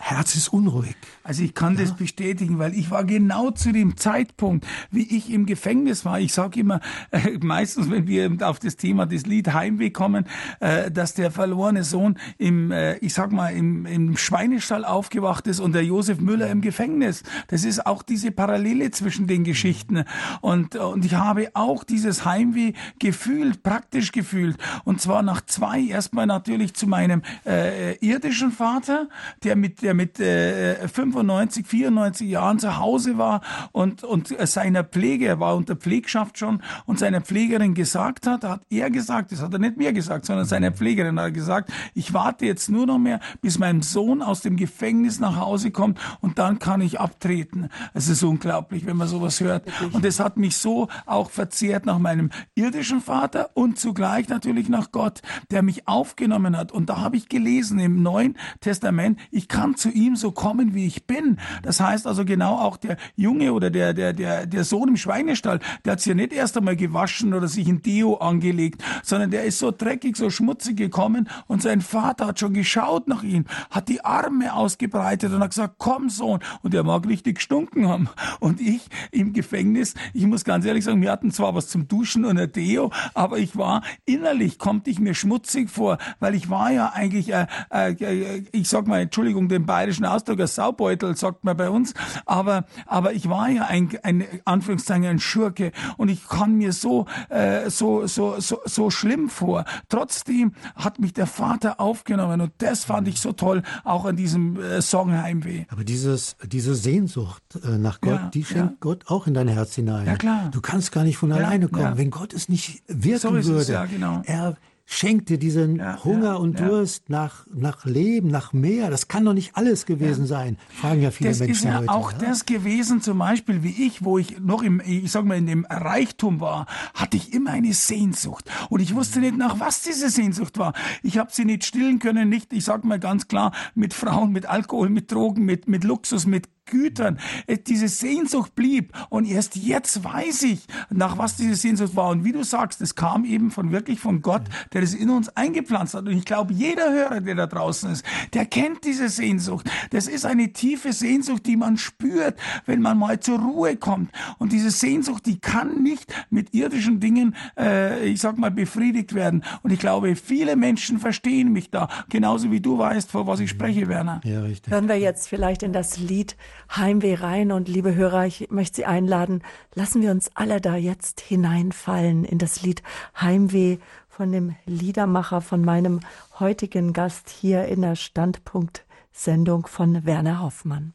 Speaker 3: Herz ist unruhig.
Speaker 2: Also ich kann ja. das bestätigen, weil ich war genau zu dem Zeitpunkt, wie ich im Gefängnis war. Ich sage immer, äh, meistens, wenn wir auf das Thema des Lied Heimweh kommen, äh, dass der verlorene Sohn im, äh, ich sag mal, im, im Schweinestall aufgewacht ist und der Josef Müller im Gefängnis. Das ist auch diese Parallele zwischen den Geschichten. Und, und ich habe auch dieses Heimweh gefühlt, praktisch gefühlt. Und zwar nach zwei, erstmal natürlich zu meinem äh, irdischen Vater, der mit der der mit äh, 95, 94 Jahren zu Hause war und, und seiner Pflege, er war unter Pflegschaft schon, und seiner Pflegerin gesagt hat, hat er gesagt, das hat er nicht mir gesagt, sondern seiner Pflegerin hat gesagt, ich warte jetzt nur noch mehr, bis mein Sohn aus dem Gefängnis nach Hause kommt und dann kann ich abtreten. Es ist unglaublich, wenn man sowas hört. Und das hat mich so auch verzehrt nach meinem irdischen Vater und zugleich natürlich nach Gott, der mich aufgenommen hat. Und da habe ich gelesen im Neuen Testament, ich kann zu ihm so kommen, wie ich bin. Das heißt also genau auch der Junge oder der, der, der, der Sohn im Schweinestall, der hat sich ja nicht erst einmal gewaschen oder sich ein Deo angelegt, sondern der ist so dreckig, so schmutzig gekommen und sein Vater hat schon geschaut nach ihm, hat die Arme ausgebreitet und hat gesagt, komm Sohn. Und er mag richtig gestunken haben. Und ich im Gefängnis, ich muss ganz ehrlich sagen, wir hatten zwar was zum Duschen und ein Deo, aber ich war innerlich, kommt ich mir schmutzig vor, weil ich war ja eigentlich, äh, äh, ich sag mal, Entschuldigung, den bayerischen Ausdruck, ein Saubeutel, sagt man bei uns. Aber, aber ich war ja ein, ein Anführungszeichen, ein Schurke und ich kann mir so, äh, so, so, so, so schlimm vor. Trotzdem hat mich der Vater aufgenommen und das fand ich so toll, auch an diesem äh, Song Heimweh.
Speaker 3: Aber dieses, diese Sehnsucht äh, nach Gott, ja, die schenkt ja. Gott auch in dein Herz hinein.
Speaker 2: Ja, klar.
Speaker 3: Du kannst gar nicht von alleine kommen. Wenn Gott es nicht wirken so würde, es, genau. er, schenkt dir diesen ja, Hunger ja, und Durst ja. nach, nach Leben, nach mehr. Das kann doch nicht alles gewesen sein, fragen ja viele
Speaker 2: das
Speaker 3: Menschen
Speaker 2: heute.
Speaker 3: Das ist
Speaker 2: ja auch das gewesen, zum Beispiel wie ich, wo ich noch im, ich sag mal, in dem Reichtum war, hatte ich immer eine Sehnsucht. Und ich wusste nicht, nach was diese Sehnsucht war. Ich habe sie nicht stillen können, nicht, ich sag mal ganz klar, mit Frauen, mit Alkohol, mit Drogen, mit, mit Luxus, mit Gütern. Äh, diese Sehnsucht blieb und erst jetzt weiß ich, nach was diese Sehnsucht war. Und wie du sagst, es kam eben von wirklich von Gott, der das in uns eingepflanzt hat. Und ich glaube, jeder Hörer, der da draußen ist, der kennt diese Sehnsucht. Das ist eine tiefe Sehnsucht, die man spürt, wenn man mal zur Ruhe kommt. Und diese Sehnsucht, die kann nicht mit irdischen Dingen, äh, ich sag mal, befriedigt werden. Und ich glaube, viele Menschen verstehen mich da, genauso wie du weißt, vor was ich spreche, Werner.
Speaker 1: Ja, richtig. Hören wir jetzt vielleicht in das Lied Heimweh rein. Und liebe Hörer, ich möchte Sie einladen, lassen wir uns alle da jetzt hineinfallen in das Lied Heimweh von dem Liedermacher, von meinem heutigen Gast hier in der Standpunkt-Sendung von Werner Hoffmann.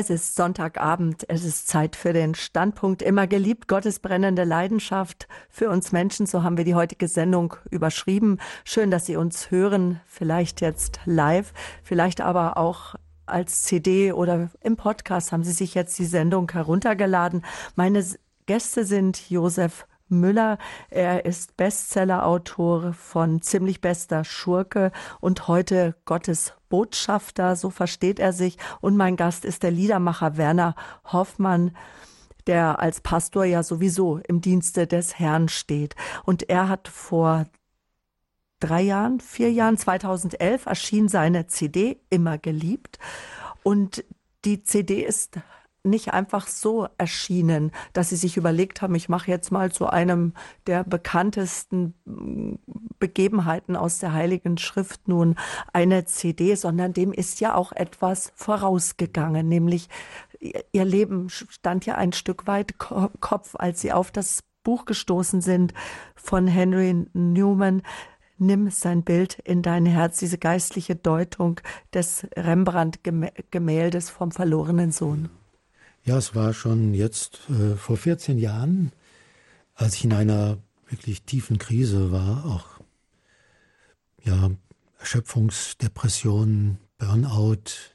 Speaker 1: Es ist Sonntagabend, es ist Zeit für den Standpunkt immer geliebt, Gottes brennende Leidenschaft für uns Menschen. So haben wir die heutige Sendung überschrieben. Schön, dass Sie uns hören, vielleicht jetzt live, vielleicht aber auch als CD oder im Podcast haben Sie sich jetzt die Sendung heruntergeladen. Meine Gäste sind Josef Müller. Er ist Bestsellerautor von Ziemlich bester Schurke und heute Gottes Botschafter, so versteht er sich. Und mein Gast ist der Liedermacher Werner Hoffmann der als Pastor ja sowieso im Dienste des Herrn steht. Und er hat vor drei Jahren, vier Jahren, 2011 erschien seine CD Immer geliebt. Und die CD ist nicht einfach so erschienen, dass sie sich überlegt haben, ich mache jetzt mal zu einem der bekanntesten mm, Begebenheiten aus der Heiligen Schrift nun eine CD, sondern dem ist ja auch etwas vorausgegangen, nämlich ihr Leben stand ja ein Stück weit Kopf, als sie auf das Buch gestoßen sind von Henry Newman. Nimm sein Bild in dein Herz, diese geistliche Deutung des Rembrandt-Gemäldes vom verlorenen Sohn.
Speaker 3: Ja, es war schon jetzt äh, vor 14 Jahren, als ich in einer wirklich tiefen Krise war, auch ja, Erschöpfungsdepression, Burnout.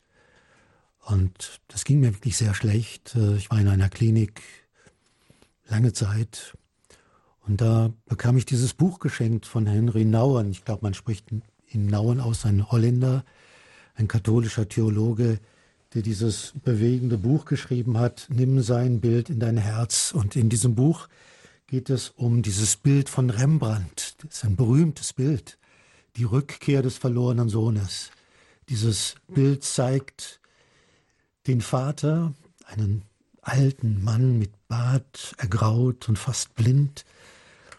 Speaker 3: Und das ging mir wirklich sehr schlecht. Äh, ich war in einer Klinik lange Zeit. Und da bekam ich dieses Buch geschenkt von Henry Nouwen. Ich glaube, man spricht ihn Nouwen aus, ein Holländer, ein katholischer Theologe, der dieses bewegende Buch geschrieben hat, Nimm sein Bild in dein Herz. Und in diesem Buch geht es um dieses Bild von Rembrandt. Das ist ein berühmtes Bild. Die Rückkehr des verlorenen Sohnes. Dieses Bild zeigt den Vater, einen alten Mann mit Bart, ergraut und fast blind,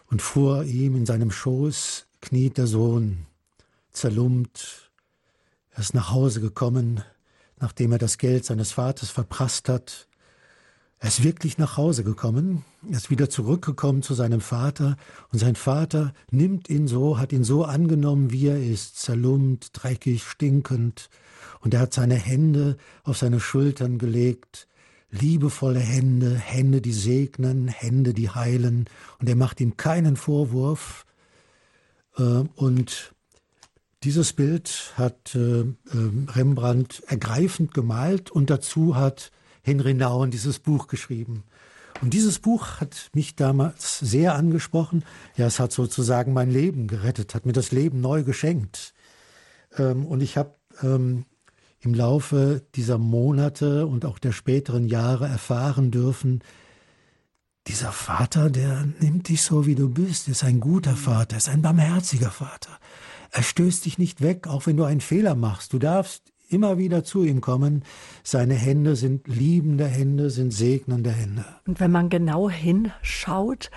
Speaker 3: und vor ihm in seinem Schoß kniet der Sohn, zerlumpt. Er ist nach Hause gekommen, nachdem er das Geld seines Vaters verprasst hat. Er ist wirklich nach Hause gekommen, er ist wieder zurückgekommen zu seinem Vater. Und sein Vater nimmt ihn so, hat ihn so angenommen, wie er ist, zerlumpt, dreckig, stinkend, und er hat seine Hände auf seine Schultern gelegt, liebevolle Hände, Hände, die segnen, Hände, die heilen, und er macht ihm keinen Vorwurf, äh, und dieses Bild hat äh, äh, Rembrandt ergreifend gemalt und dazu hat Henry Nauen dieses Buch geschrieben. Und dieses Buch hat mich damals sehr angesprochen. Ja, es hat sozusagen mein Leben gerettet, hat mir das Leben neu geschenkt. Ähm, und ich habe ähm, im Laufe dieser Monate und auch der späteren Jahre erfahren dürfen, dieser Vater, der nimmt dich so, wie du bist, ist ein guter Vater, ist ein barmherziger Vater. Er stößt dich nicht weg, auch wenn du einen Fehler machst. Du darfst immer wieder zu ihm kommen. Seine Hände sind liebende Hände, sind segnende Hände.
Speaker 1: Und wenn man genau hinschaut,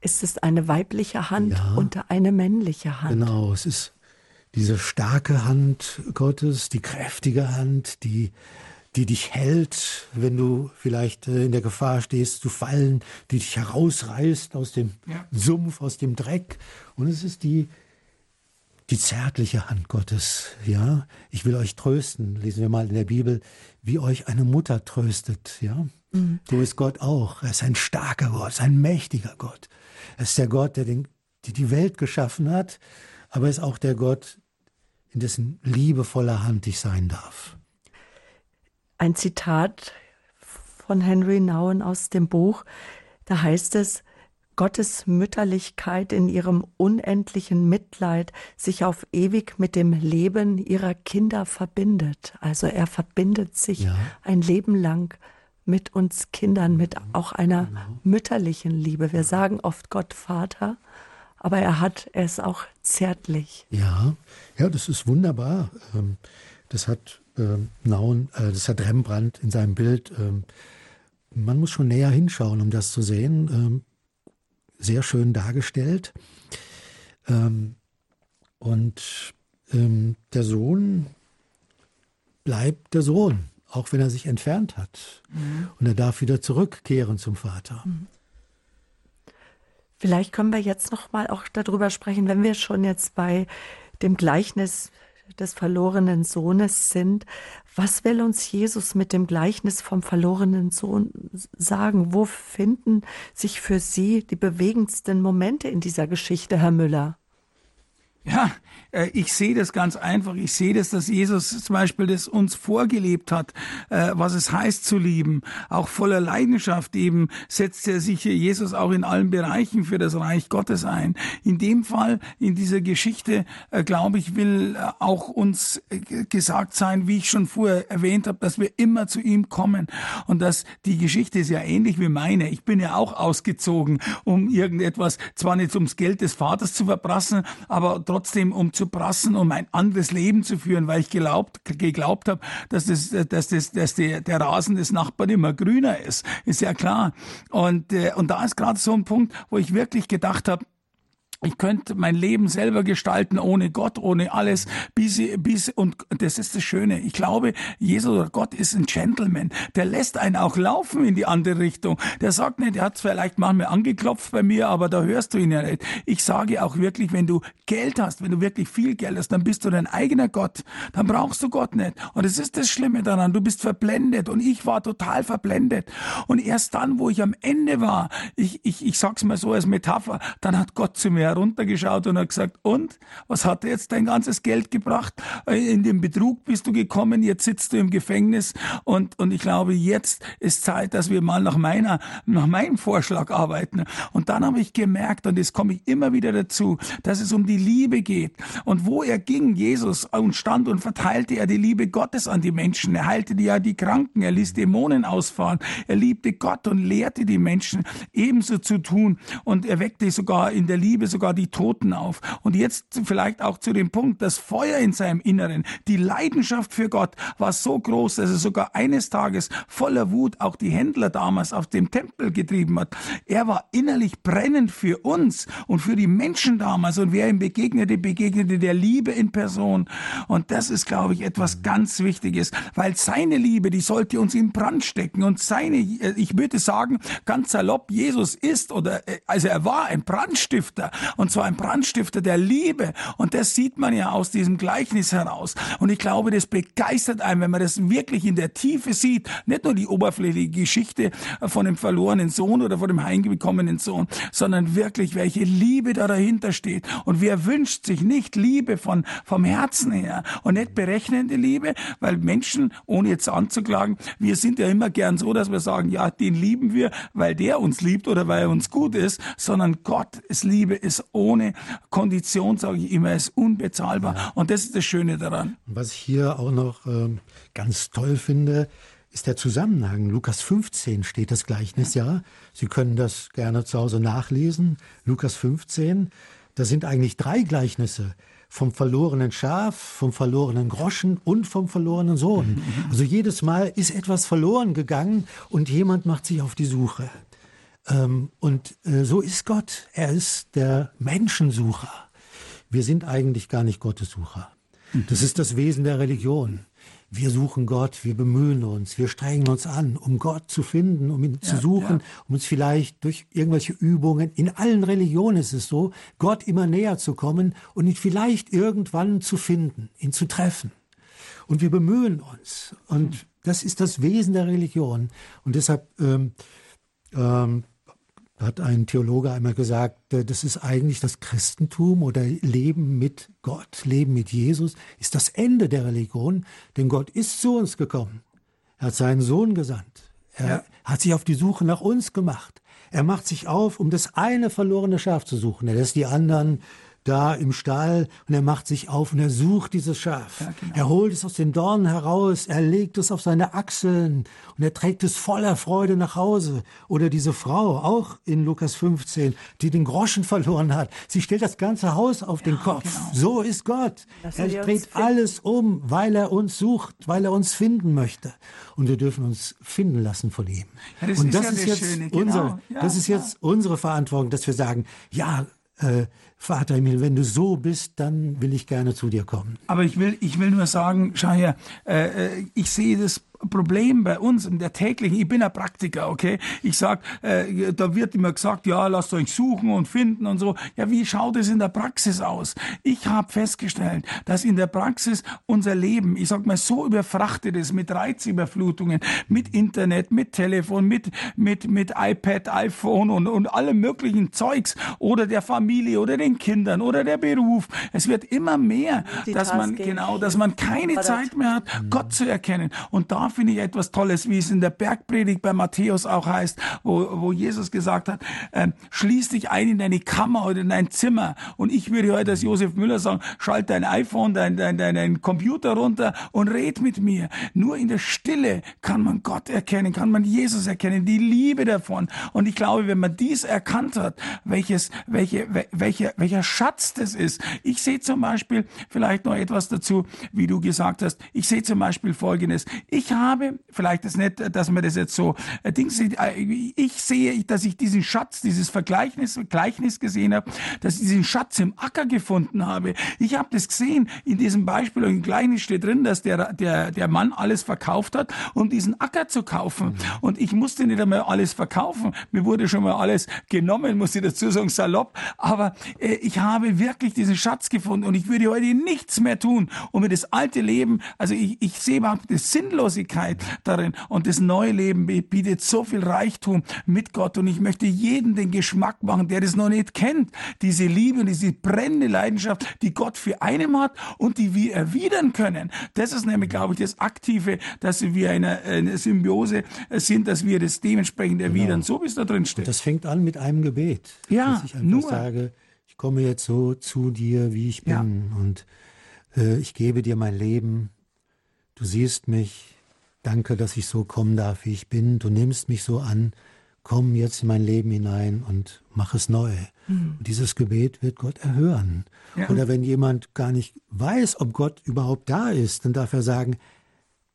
Speaker 1: ist es eine weibliche Hand ja, und eine männliche Hand.
Speaker 3: Genau, es ist diese starke Hand Gottes, die kräftige Hand, die, die dich hält, wenn du vielleicht äh, in der Gefahr stehst zu fallen, die dich herausreißt aus dem ja. Sumpf, aus dem Dreck. Und es ist die die zärtliche Hand Gottes, ja. Ich will euch trösten, lesen wir mal in der Bibel, wie euch eine Mutter tröstet, ja. Mhm. So ist Gott auch. Er ist ein starker Gott, ein mächtiger Gott. Er ist der Gott, der den, die, die Welt geschaffen hat, aber er ist auch der Gott, in dessen liebevoller Hand ich sein darf.
Speaker 1: ein Zitat von Henry Nouwen aus dem Buch. Da heißt es, Gottes Mütterlichkeit in ihrem unendlichen Mitleid sich auf ewig mit dem Leben ihrer Kinder verbindet. Also er verbindet sich ja. ein Leben lang mit uns Kindern, mit auch einer genau. mütterlichen Liebe. Wir sagen oft Gott Vater, aber er hat es auch zärtlich.
Speaker 3: Ja, ja, das ist wunderbar. Ähm, das hat ähm, Naun, äh, das hat Rembrandt in seinem Bild. Ähm, man muss schon näher hinschauen, um das zu sehen sehr schön dargestellt. Ähm, und ähm, der Sohn bleibt der Sohn, auch wenn er sich entfernt hat. Mhm. Und er darf wieder zurückkehren zum Vater. Mhm.
Speaker 1: Vielleicht können wir jetzt noch mal auch darüber sprechen, wenn wir schon jetzt bei dem Gleichnis des verlorenen Sohnes sind. Was will uns Jesus mit dem Gleichnis vom verlorenen Sohn sagen? Wo finden sich für Sie die bewegendsten Momente in dieser Geschichte, Herr Müller?
Speaker 2: Ja, äh, ich sehe das ganz einfach. Ich sehe das, dass Jesus zum Beispiel das uns vorgelebt hat, äh, was es heißt zu lieben. Auch voller Leidenschaft eben setzt er sich Jesus auch in allen Bereichen für das Reich Gottes ein. In dem Fall, in dieser Geschichte, äh, glaube ich, will auch uns gesagt sein, wie ich schon vorher erwähnt habe, dass wir immer zu ihm kommen. Und dass die Geschichte ist ja ähnlich wie meine. Ich bin ja auch ausgezogen, um irgendetwas, zwar nicht ums Geld des Vaters zu verbrassen, aber trotzdem um zu prassen, um ein anderes Leben zu führen, weil ich geglaubt, geglaubt habe, dass, das, dass, das, dass der, der Rasen des Nachbarn immer grüner ist. Ist ja klar. Und, äh, und da ist gerade so ein Punkt, wo ich wirklich gedacht habe, ich könnte mein Leben selber gestalten, ohne Gott, ohne alles, bis, bis, und das ist das Schöne. Ich glaube, Jesus oder Gott ist ein Gentleman. Der lässt einen auch laufen in die andere Richtung. Der sagt nicht, er hat vielleicht manchmal angeklopft bei mir, aber da hörst du ihn ja nicht. Ich sage auch wirklich, wenn du Geld hast, wenn du wirklich viel Geld hast, dann bist du dein eigener Gott. Dann brauchst du Gott nicht. Und es ist das Schlimme daran. Du bist verblendet. Und ich war total verblendet. Und erst dann, wo ich am Ende war, ich, ich, ich sag's mal so als Metapher, dann hat Gott zu mir heruntergeschaut und hat gesagt, und, was hat jetzt dein ganzes Geld gebracht? Äh, in den Betrug bist du gekommen, jetzt sitzt du im Gefängnis und, und ich glaube, jetzt ist Zeit, dass wir mal nach meiner, nach meinem Vorschlag arbeiten. Und dann habe ich gemerkt, und jetzt komme ich immer wieder dazu, dass es um die Liebe geht. Und wo er ging, Jesus, und stand und verteilte er die Liebe Gottes an die Menschen. Er heilte ja die Kranken, er ließ Dämonen ausfahren, er liebte Gott und lehrte die Menschen ebenso zu tun. Und er weckte sogar in der Liebe sogar die Toten auf. Und jetzt vielleicht auch zu dem Punkt, das Feuer in seinem Inneren, die Leidenschaft für Gott war so groß, dass er sogar eines Tages voller Wut auch die Händler damals auf dem Tempel getrieben hat. Er war innerlich brennend für uns und für die Menschen damals. Und wer ihm begegnete, begegnete der Liebe in Person. Und das ist, glaube ich, etwas ganz Wichtiges, weil seine Liebe, die sollte uns in Brand stecken. Und seine, ich würde sagen, ganz salopp, Jesus ist oder, also er war ein Brandstifter und zwar ein Brandstifter der Liebe. Und das sieht man ja aus diesem Gleichnis heraus. Und ich glaube, das begeistert einen, wenn man das wirklich in der Tiefe sieht. Nicht nur die oberflächliche Geschichte von dem verlorenen Sohn oder von dem heimgekommenen Sohn, sondern wirklich, welche Liebe da dahinter steht. Und wer wünscht sich nicht Liebe von, vom Herzen her und nicht berechnende Liebe, weil Menschen, ohne jetzt anzuklagen, wir sind ja immer gern so, dass wir sagen, ja, den lieben wir, weil der uns liebt oder weil er uns gut ist, sondern Gott ist Liebe, ist ohne Kondition, sage ich immer, ist unbezahlbar. Ja. Und das ist das Schöne daran.
Speaker 3: Was ich hier auch noch ähm, ganz toll finde, ist der Zusammenhang. Lukas 15 steht das Gleichnis ja. Sie können das gerne zu Hause nachlesen. Lukas 15, da sind eigentlich drei Gleichnisse vom verlorenen Schaf, vom verlorenen Groschen und vom verlorenen Sohn. Mhm. Also jedes Mal ist etwas verloren gegangen und jemand macht sich auf die Suche. Ähm, und äh, so ist Gott. Er ist der Menschensucher. Wir sind eigentlich gar nicht Gottessucher. Mhm. Das ist das Wesen der Religion. Wir suchen Gott, wir bemühen uns, wir strengen uns an, um Gott zu finden, um ihn ja, zu suchen, ja. um uns vielleicht durch irgendwelche Übungen, in allen Religionen ist es so, Gott immer näher zu kommen und ihn vielleicht irgendwann zu finden, ihn zu treffen. Und wir bemühen uns. Und das ist das Wesen der Religion. Und deshalb ähm, ähm, hat ein Theologe einmal gesagt, äh, das ist eigentlich das Christentum oder Leben mit Gott, Leben mit Jesus, ist das Ende der Religion, denn Gott ist zu uns gekommen. Er hat seinen Sohn gesandt. Er ja. hat sich auf die Suche nach uns gemacht. Er macht sich auf, um das eine verlorene Schaf zu suchen. Er lässt die anderen da im Stall und er macht sich auf und er sucht dieses Schaf. Ja, genau. Er holt es aus den Dornen heraus, er legt es auf seine Achseln und er trägt es voller Freude nach Hause. Oder diese Frau, auch in Lukas 15, die den Groschen verloren hat. Sie stellt das ganze Haus auf ja, den Kopf. Genau. So ist Gott. Dass er dreht alles um, weil er uns sucht, weil er uns finden möchte. Und wir dürfen uns finden lassen von ihm. Ja, das und das ist, ist jetzt Schöne, genau. unser, das ist jetzt unsere Verantwortung, dass wir sagen, ja, äh, Vater Himmel, wenn du so bist, dann will ich gerne zu dir kommen.
Speaker 2: Aber ich will, ich will nur sagen, schau her, äh, äh ich sehe das Problem bei uns in der täglichen, ich bin ein Praktiker, okay? Ich sag, äh, da wird immer gesagt, ja, lasst euch suchen und finden und so. Ja, wie schaut es in der Praxis aus? Ich habe festgestellt, dass in der Praxis unser Leben, ich sag mal, so überfrachtet ist mit Reizüberflutungen, mit Internet, mit Telefon, mit, mit, mit iPad, iPhone und, und allem möglichen Zeugs oder der Familie oder den Kindern oder der Beruf. Es wird immer mehr, dass man, genau, dass man keine Zeit mehr hat, Gott zu erkennen. Und da finde ich etwas Tolles, wie es in der Bergpredigt bei Matthäus auch heißt, wo, wo Jesus gesagt hat, äh, schließ dich ein in deine Kammer oder in dein Zimmer. Und ich würde heute als Josef Müller sagen, schalt dein iPhone, dein, dein, dein, dein Computer runter und red mit mir. Nur in der Stille kann man Gott erkennen, kann man Jesus erkennen, die Liebe davon. Und ich glaube, wenn man dies erkannt hat, welches, welche, welcher, welcher Schatz das ist. Ich sehe zum Beispiel vielleicht noch etwas dazu, wie du gesagt hast. Ich sehe zum Beispiel Folgendes. Ich habe, vielleicht ist nicht, dass man das jetzt so, äh, Dings, äh, ich sehe, dass ich diesen Schatz, dieses Vergleichnis, Gleichnis gesehen habe, dass ich diesen Schatz im Acker gefunden habe. Ich habe das gesehen in diesem Beispiel, im Gleichnis steht drin, dass der, der, der Mann alles verkauft hat, um diesen Acker zu kaufen. Mhm. Und ich musste nicht einmal alles verkaufen. Mir wurde schon mal alles genommen, muss ich dazu sagen, salopp. Aber ich habe wirklich diesen Schatz gefunden und ich würde heute nichts mehr tun, um mir das alte Leben, also ich, ich sehe überhaupt Sinnlose Sinnlosigkeit darin. Und das neue Leben bietet so viel Reichtum mit Gott. Und ich möchte jeden den Geschmack machen, der das noch nicht kennt. Diese Liebe, diese brennende Leidenschaft, die Gott für einen hat und die wir erwidern können. Das ist nämlich, glaube ich, das Aktive, dass wir eine, eine Symbiose sind, dass wir das dementsprechend erwidern, genau. so wie es da drin steht. Und
Speaker 3: das fängt an mit einem Gebet.
Speaker 2: Ja,
Speaker 3: dass ich einfach nur. sage, ich komme jetzt so zu dir, wie ich bin ja. und äh, ich gebe dir mein Leben. Du siehst mich, Danke, dass ich so kommen darf, wie ich bin. Du nimmst mich so an. Komm jetzt in mein Leben hinein und mach es neu. Mhm. Und dieses Gebet wird Gott erhören. Ja. Oder wenn jemand gar nicht weiß, ob Gott überhaupt da ist, dann darf er sagen,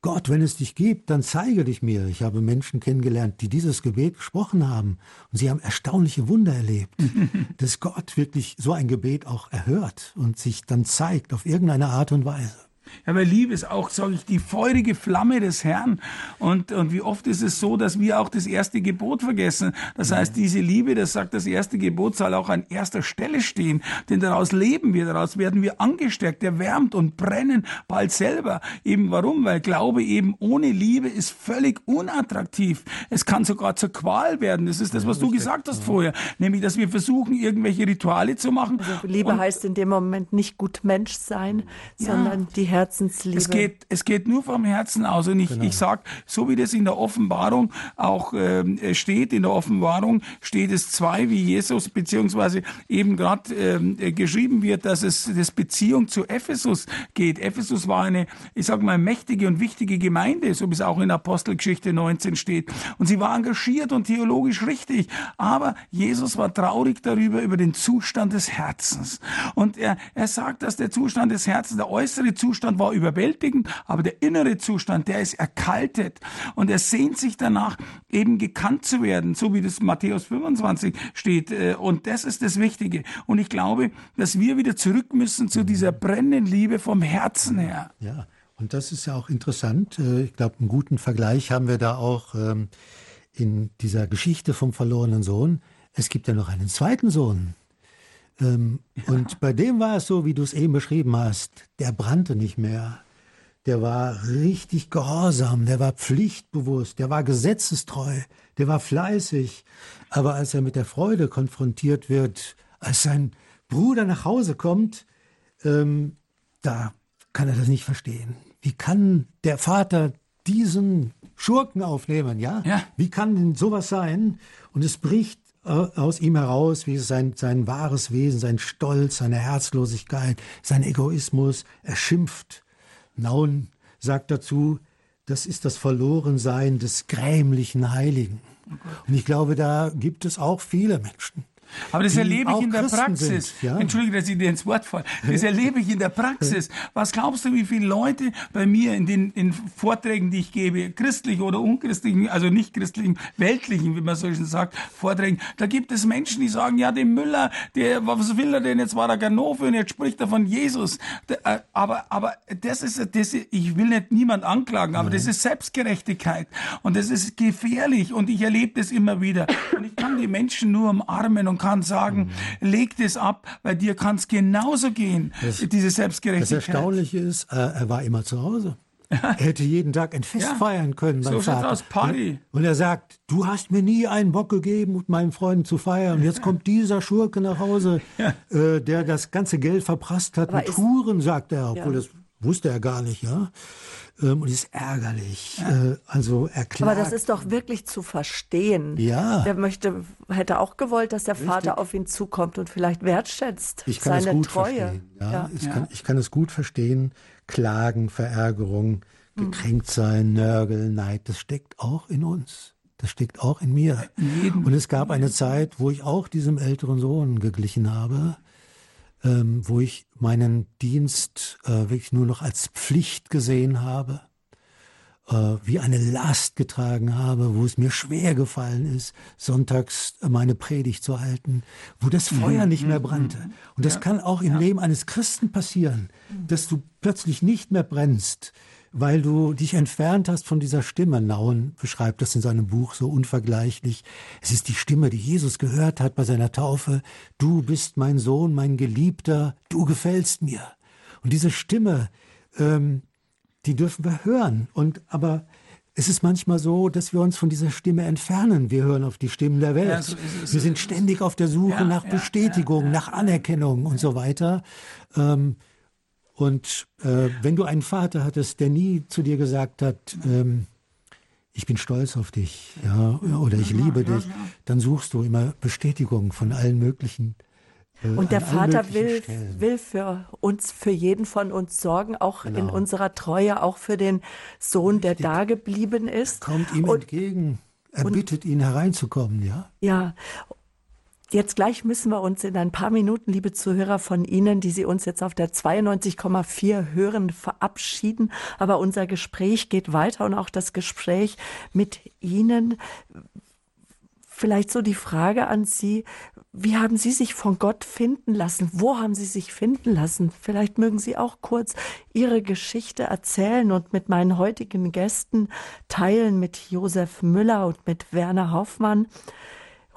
Speaker 3: Gott, wenn es dich gibt, dann zeige dich mir. Ich habe Menschen kennengelernt, die dieses Gebet gesprochen haben und sie haben erstaunliche Wunder erlebt, dass Gott wirklich so ein Gebet auch erhört und sich dann zeigt auf irgendeine Art und Weise.
Speaker 2: Ja, weil Liebe ist auch, sage ich, die feurige Flamme des Herrn. Und, und wie oft ist es so, dass wir auch das erste Gebot vergessen. Das heißt, diese Liebe, das sagt das erste Gebot, soll auch an erster Stelle stehen. Denn daraus leben wir, daraus werden wir angestärkt, erwärmt und brennen bald selber. Eben warum? Weil Glaube eben ohne Liebe ist völlig unattraktiv. Es kann sogar zur Qual werden. Das ist das, was du gesagt hast vorher. Nämlich, dass wir versuchen, irgendwelche Rituale zu machen.
Speaker 1: Also Liebe heißt in dem Moment nicht gut Mensch sein, sondern ja. die Herr Herzensliebe.
Speaker 2: Es geht, es geht nur vom Herzen aus. Und ich, genau. ich sag, so wie das in der Offenbarung auch äh, steht, in der Offenbarung steht es zwei, wie Jesus beziehungsweise eben gerade äh, geschrieben wird, dass es das Beziehung zu Ephesus geht. Ephesus war eine, ich sag mal, mächtige und wichtige Gemeinde, so wie es auch in Apostelgeschichte 19 steht. Und sie war engagiert und theologisch richtig. Aber Jesus war traurig darüber, über den Zustand des Herzens. Und er, er sagt, dass der Zustand des Herzens, der äußere Zustand Zustand war überwältigend, aber der innere Zustand, der ist erkaltet und er sehnt sich danach, eben gekannt zu werden, so wie das Matthäus 25 steht. Äh, und das ist das Wichtige. Und ich glaube, dass wir wieder zurück müssen zu dieser brennenden Liebe vom Herzen her.
Speaker 3: Ja, und das ist ja auch interessant. Äh, ich glaube, einen guten Vergleich haben wir da auch ähm, in dieser Geschichte vom verlorenen Sohn. Es gibt ja noch einen zweiten Sohn, ähm, ja. Und bei dem war es so, wie du es eben beschrieben hast, der brannte nicht mehr. Der war richtig gehorsam, der war pflichtbewusst, der war gesetzestreu, der war fleißig. Aber als er mit der Freude konfrontiert wird, als sein Bruder nach Hause kommt, ähm, da kann er das nicht verstehen. Wie kann der Vater diesen Schurken aufnehmen, ja? ja? Wie kann denn sowas sein? Und es bricht aus ihm heraus, wie sein, sein wahres Wesen, sein Stolz, seine Herzlosigkeit, sein Egoismus. Er schimpft. Naun sagt dazu, das ist das Verlorensein des grämlichen Heiligen. Und ich glaube, da gibt es auch viele Menschen,
Speaker 2: aber das erlebe ich in der Christen Praxis. Sind, ja? Entschuldige, dass ich dir ins Wort falle. Das erlebe ich in der Praxis. Was glaubst du, wie viele Leute bei mir in den in Vorträgen, die ich gebe, christlich oder unchristlichen, also nicht christlichen, weltlichen, wie man so schön sagt, Vorträgen, da gibt es Menschen, die sagen, ja, dem Müller, der, was will er denn? Jetzt war er Ganove und jetzt spricht er von Jesus. Äh, aber, aber das ist, das, ich will nicht niemand anklagen, aber Nein. das ist Selbstgerechtigkeit. Und das ist gefährlich. Und ich erlebe das immer wieder. Und ich kann die Menschen nur umarmen und kann sagen, mhm. leg das ab, weil dir kann es genauso gehen, das, diese Selbstgerechtigkeit.
Speaker 3: Das Erstaunliche ist, äh, er war immer zu Hause. Er hätte jeden Tag ein Fest ja. feiern können, mein so Vater. Aus Party. Und er sagt, du hast mir nie einen Bock gegeben, mit meinen Freunden zu feiern. Und jetzt kommt dieser Schurke nach Hause, ja. äh, der das ganze Geld verprasst hat Aber mit Touren, sagt er, obwohl ja. das wusste er gar nicht, ja ähm, und ist ärgerlich. Ja. Äh, also erklärt.
Speaker 1: Aber das ist doch wirklich zu verstehen. Ja. Der möchte, hätte auch gewollt, dass der Richtig. Vater auf ihn zukommt und vielleicht wertschätzt ich kann seine es gut Treue.
Speaker 3: Verstehen. Ja, ja. Ich, Kann, ich kann es gut verstehen. Klagen, Verärgerung, hm. gekränkt sein, Nörgel, Neid, das steckt auch in uns. Das steckt auch in mir. Und es gab eine Zeit, wo ich auch diesem älteren Sohn geglichen habe ähm, wo ich meinen Dienst äh, wirklich nur noch als Pflicht gesehen habe, äh, wie eine Last getragen habe, wo es mir schwer gefallen ist, sonntags meine Predigt zu halten, wo das mhm. Feuer nicht mehr mhm. brannte. Und das ja. kann auch im ja. Leben eines Christen passieren, dass du plötzlich nicht mehr brennst, weil du dich entfernt hast von dieser Stimme. Nauen beschreibt das in seinem Buch so unvergleichlich. Es ist die Stimme, die Jesus gehört hat bei seiner Taufe. Du bist mein Sohn, mein Geliebter, du gefällst mir. Und diese Stimme, ähm, die dürfen wir hören. Und aber es ist manchmal so, dass wir uns von dieser Stimme entfernen. Wir hören auf die Stimmen der Welt. Ja, so wir sind ständig auf der Suche ja, nach Bestätigung, ja, nach Anerkennung und so weiter. Ähm, und äh, wenn du einen Vater hattest, der nie zu dir gesagt hat, ähm, ich bin stolz auf dich, ja, oder ich liebe dich, dann suchst du immer Bestätigung von allen möglichen.
Speaker 1: Äh, und der Vater will, will für uns, für jeden von uns sorgen, auch genau. in unserer Treue, auch für den Sohn, der da geblieben ist.
Speaker 3: Er kommt ihm und, entgegen. Er bittet ihn hereinzukommen, ja?
Speaker 1: Ja. Jetzt gleich müssen wir uns in ein paar Minuten, liebe Zuhörer, von Ihnen, die Sie uns jetzt auf der 92,4 hören, verabschieden. Aber unser Gespräch geht weiter und auch das Gespräch mit Ihnen. Vielleicht so die Frage an Sie, wie haben Sie sich von Gott finden lassen? Wo haben Sie sich finden lassen? Vielleicht mögen Sie auch kurz Ihre Geschichte erzählen und mit meinen heutigen Gästen teilen, mit Josef Müller und mit Werner Hoffmann.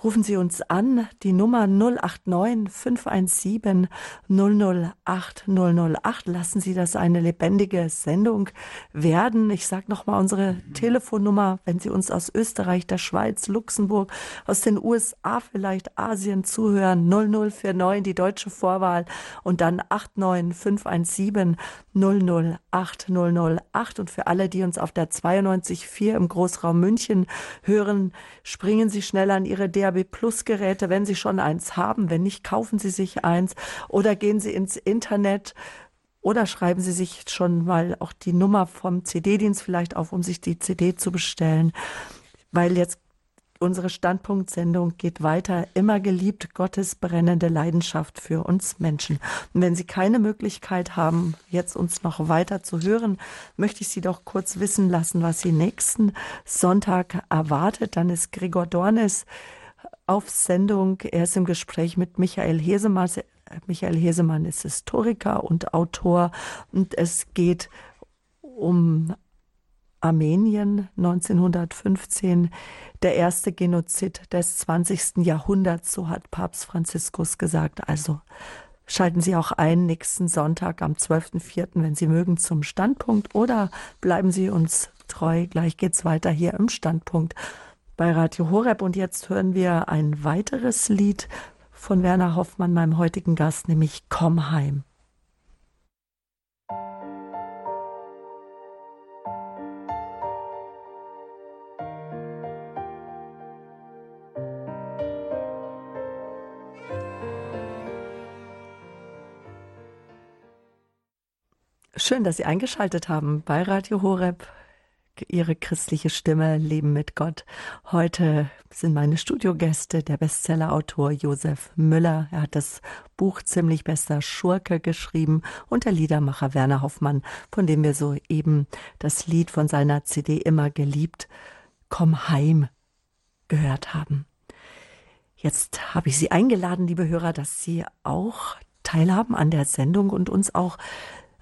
Speaker 1: Rufen Sie uns an, die Nummer 089 517 008 008. Lassen Sie das eine lebendige Sendung werden. Ich sage nochmal unsere Telefonnummer, wenn Sie uns aus Österreich, der Schweiz, Luxemburg, aus den USA, vielleicht Asien zuhören. 0049, die deutsche Vorwahl und dann 89 517 008 008. Und für alle, die uns auf der 92.4 im Großraum München hören, springen Sie schnell an Ihre DAB Plus Geräte, wenn Sie schon eins haben. Wenn nicht, kaufen Sie sich eins oder gehen Sie ins Internet oder schreiben Sie sich schon mal auch die Nummer vom CD-Dienst vielleicht auf, um sich die CD zu bestellen. Weil jetzt Unsere Standpunktsendung geht weiter. Immer geliebt Gottes brennende Leidenschaft für uns Menschen. Und wenn Sie keine Möglichkeit haben, jetzt uns noch weiter zu hören, möchte ich Sie doch kurz wissen lassen, was Sie nächsten Sonntag erwartet. Dann ist Gregor Dornes auf Sendung. Er ist im Gespräch mit Michael Hesemann. Michael Hesemann ist Historiker und Autor und es geht um Armenien 1915 der erste Genozid des 20. Jahrhunderts, so hat Papst Franziskus gesagt. Also schalten Sie auch ein nächsten Sonntag am 12.04., wenn Sie mögen, zum Standpunkt oder bleiben Sie uns treu. Gleich geht's weiter hier im Standpunkt bei Radio Horeb. Und jetzt hören wir ein weiteres Lied von Werner Hoffmann, meinem heutigen Gast, nämlich Komm heim. Schön, dass Sie eingeschaltet haben bei Radio Horeb. Ihre christliche Stimme, Leben mit Gott. Heute sind meine Studiogäste der Bestsellerautor Josef Müller. Er hat das Buch Ziemlich bester Schurke geschrieben und der Liedermacher Werner Hoffmann, von dem wir soeben das Lied von seiner CD immer geliebt, Komm heim, gehört haben. Jetzt habe ich Sie eingeladen, liebe Hörer, dass Sie auch teilhaben an der Sendung und uns auch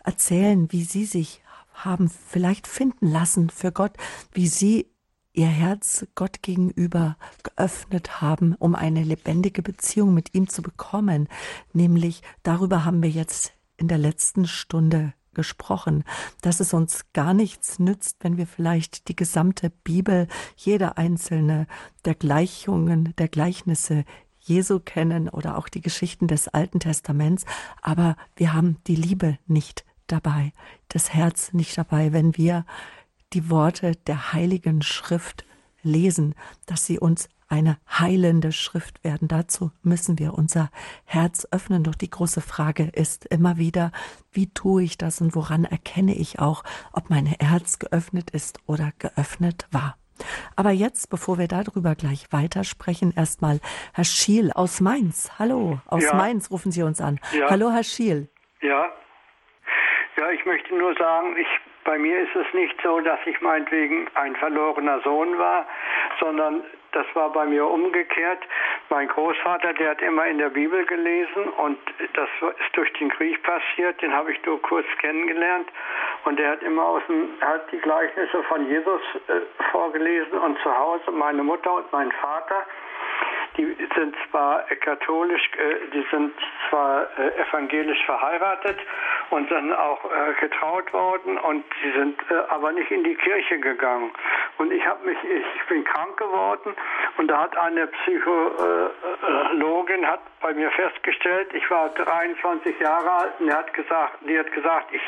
Speaker 1: erzählen, wie Sie sich haben vielleicht finden lassen für Gott, wie Sie Ihr Herz Gott gegenüber geöffnet haben, um eine lebendige Beziehung mit ihm zu bekommen. Nämlich darüber haben wir jetzt in der letzten Stunde gesprochen, dass es uns gar nichts nützt, wenn wir vielleicht die gesamte Bibel, jede einzelne der Gleichungen, der Gleichnisse Jesu kennen oder auch die Geschichten des Alten Testaments, aber wir haben die Liebe nicht dabei, das Herz nicht dabei, wenn wir die Worte der heiligen Schrift lesen, dass sie uns eine heilende Schrift werden. Dazu müssen wir unser Herz öffnen. Doch die große Frage ist immer wieder, wie tue ich das und woran erkenne ich auch, ob mein Herz geöffnet ist oder geöffnet war. Aber jetzt, bevor wir darüber gleich weitersprechen, erstmal Herr Schiel aus Mainz. Hallo, aus ja. Mainz rufen Sie uns an. Ja. Hallo, Herr Schiel.
Speaker 4: Ja, ja, ich möchte nur sagen, ich, bei mir ist es nicht so, dass ich meinetwegen ein verlorener Sohn war, sondern das war bei mir umgekehrt. Mein Großvater, der hat immer in der Bibel gelesen und das ist durch den Krieg passiert, den habe ich nur kurz kennengelernt und der hat immer aus dem, hat die Gleichnisse von Jesus äh, vorgelesen und zu Hause meine Mutter und mein Vater die sind zwar katholisch, äh, die sind zwar äh, evangelisch verheiratet und sind auch äh, getraut worden und sie sind aber nicht in die Kirche gegangen. Und ich habe mich, ich bin krank geworden und da hat eine Psychologin hat bei mir festgestellt, ich war 23 Jahre alt und die hat gesagt, die hat gesagt, ich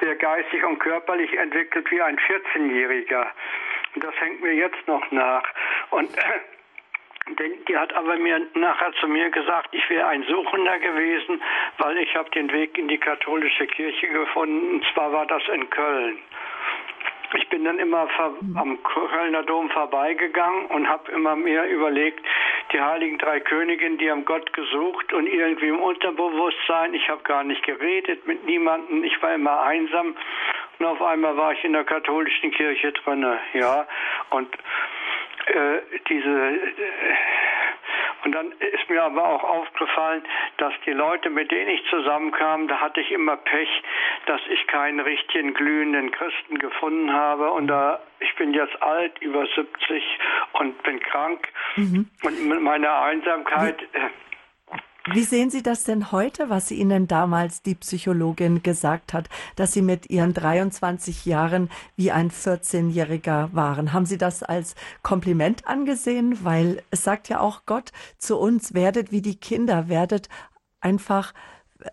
Speaker 4: wäre geistig und körperlich entwickelt wie ein 14-Jähriger. Und das hängt mir jetzt noch nach. Und die hat aber mir nachher zu mir gesagt, ich wäre ein Suchender gewesen, weil ich habe den Weg in die katholische Kirche gefunden. Und zwar war das in Köln. Ich bin dann immer am Kölner Dom vorbeigegangen und habe immer mehr überlegt, die heiligen drei Königinnen, die haben Gott gesucht und irgendwie im Unterbewusstsein. Ich habe gar nicht geredet mit niemandem. Ich war immer einsam und auf einmal war ich in der katholischen Kirche drinne, ja. Und äh, diese äh, und dann ist mir aber auch aufgefallen, dass die Leute, mit denen ich zusammenkam, da hatte ich immer Pech, dass ich keinen richtigen glühenden Christen gefunden habe. Und da ich bin jetzt alt, über 70 und bin krank. Mhm. Und mit meiner Einsamkeit. Äh,
Speaker 1: wie sehen Sie das denn heute, was Ihnen damals die Psychologin gesagt hat, dass Sie mit Ihren 23 Jahren wie ein 14-Jähriger waren? Haben Sie das als Kompliment angesehen? Weil es sagt ja auch Gott zu uns, werdet wie die Kinder, werdet einfach, äh,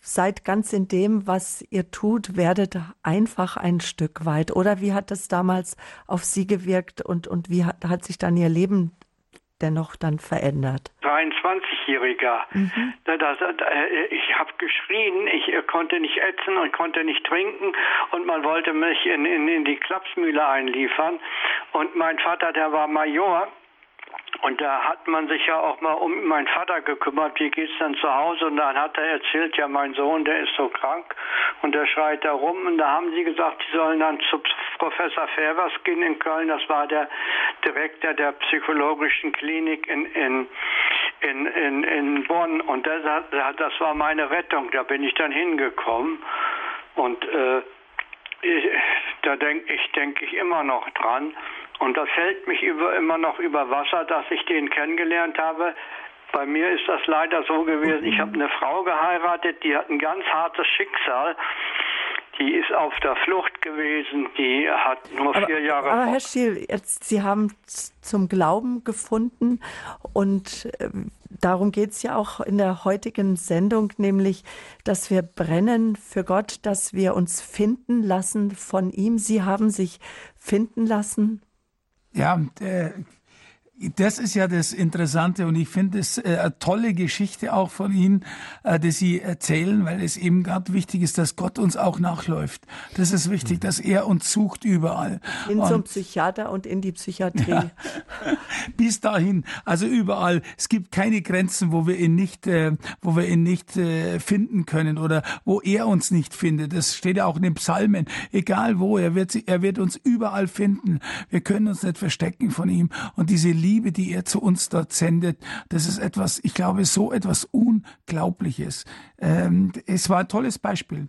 Speaker 1: seid ganz in dem, was ihr tut, werdet einfach ein Stück weit. Oder wie hat das damals auf Sie gewirkt und, und wie hat, hat sich dann Ihr Leben dennoch dann verändert?
Speaker 4: 23-Jähriger. Mhm. ich habe geschrien, ich konnte nicht ätzen und konnte nicht trinken und man wollte mich in, in, in die Klapsmühle einliefern. Und mein Vater, der war Major, und da hat man sich ja auch mal um meinen Vater gekümmert, wie geht's dann zu Hause? Und dann hat er erzählt, ja, mein Sohn, der ist so krank und der schreit da rum. Und da haben sie gesagt, sie sollen dann zu Professor Fervers gehen in Köln. Das war der Direktor der psychologischen Klinik in, in, in, in, in Bonn. Und das, das war meine Rettung. Da bin ich dann hingekommen. Und äh, ich, da denke ich, denke ich immer noch dran. Und das hält mich über, immer noch über Wasser, dass ich den kennengelernt habe. Bei mir ist das leider so gewesen, ich habe eine Frau geheiratet, die hat ein ganz hartes Schicksal. Die ist auf der Flucht gewesen, die hat nur aber, vier Jahre.
Speaker 1: Aber Herr Schiel, jetzt, Sie haben zum Glauben gefunden und äh, darum geht es ja auch in der heutigen Sendung, nämlich, dass wir brennen für Gott, dass wir uns finden lassen von ihm. Sie haben sich finden lassen
Speaker 2: ja, das ist ja das Interessante und ich finde es äh, eine tolle Geschichte auch von Ihnen, äh, die Sie erzählen, weil es eben gerade wichtig ist, dass Gott uns auch nachläuft. Das ist wichtig, dass er uns sucht überall.
Speaker 1: In und, zum Psychiater und in die Psychiatrie. Ja,
Speaker 2: bis dahin, also überall. Es gibt keine Grenzen, wo wir ihn nicht, äh, wo wir ihn nicht äh, finden können oder wo er uns nicht findet. Das steht ja auch in den Psalmen. Egal wo, er wird, er wird uns überall finden. Wir können uns nicht verstecken von ihm. Und diese Liebe, die er zu uns dort sendet, das ist etwas, ich glaube, so etwas Unglaubliches. Ähm, es war ein tolles Beispiel.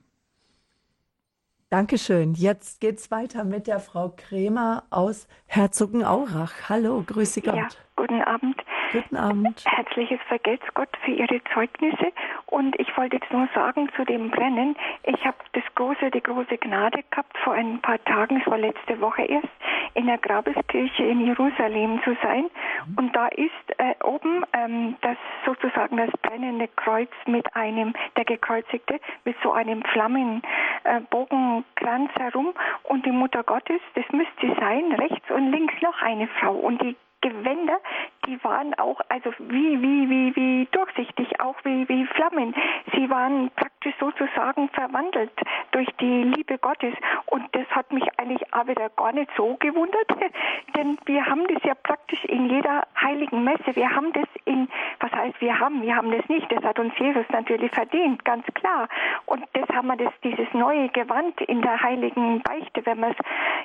Speaker 1: Dankeschön. Jetzt geht's weiter mit der Frau Kremer aus Herzogenaurach. Hallo, grüße Gott. Ja,
Speaker 5: guten Abend.
Speaker 1: Guten Abend.
Speaker 5: Herzliches Vergelt's Gott für Ihre Zeugnisse. Und ich wollte jetzt nur sagen zu dem Brennen. Ich habe das große, die große Gnade gehabt, vor ein paar Tagen, es war letzte Woche erst, in der Grabeskirche in Jerusalem zu sein. Und da ist äh, oben ähm, das sozusagen das brennende Kreuz mit einem, der gekreuzigte, mit so einem Flammenbogenkranz äh, herum. Und die Mutter Gottes, das müsste sein, rechts und links noch eine Frau. Und die Gewänder, die waren auch, also wie, wie, wie, wie durchsichtig, auch wie, wie Flammen. Sie waren praktisch sozusagen verwandelt durch die Liebe Gottes. Und das hat mich eigentlich auch wieder gar nicht so gewundert, denn wir haben das ja praktisch in jeder heiligen Messe. Wir haben das in, was heißt wir haben, wir haben das nicht. Das hat uns Jesus natürlich verdient, ganz klar. Und das haben wir das, dieses neue Gewand in der heiligen Beichte, wenn man es,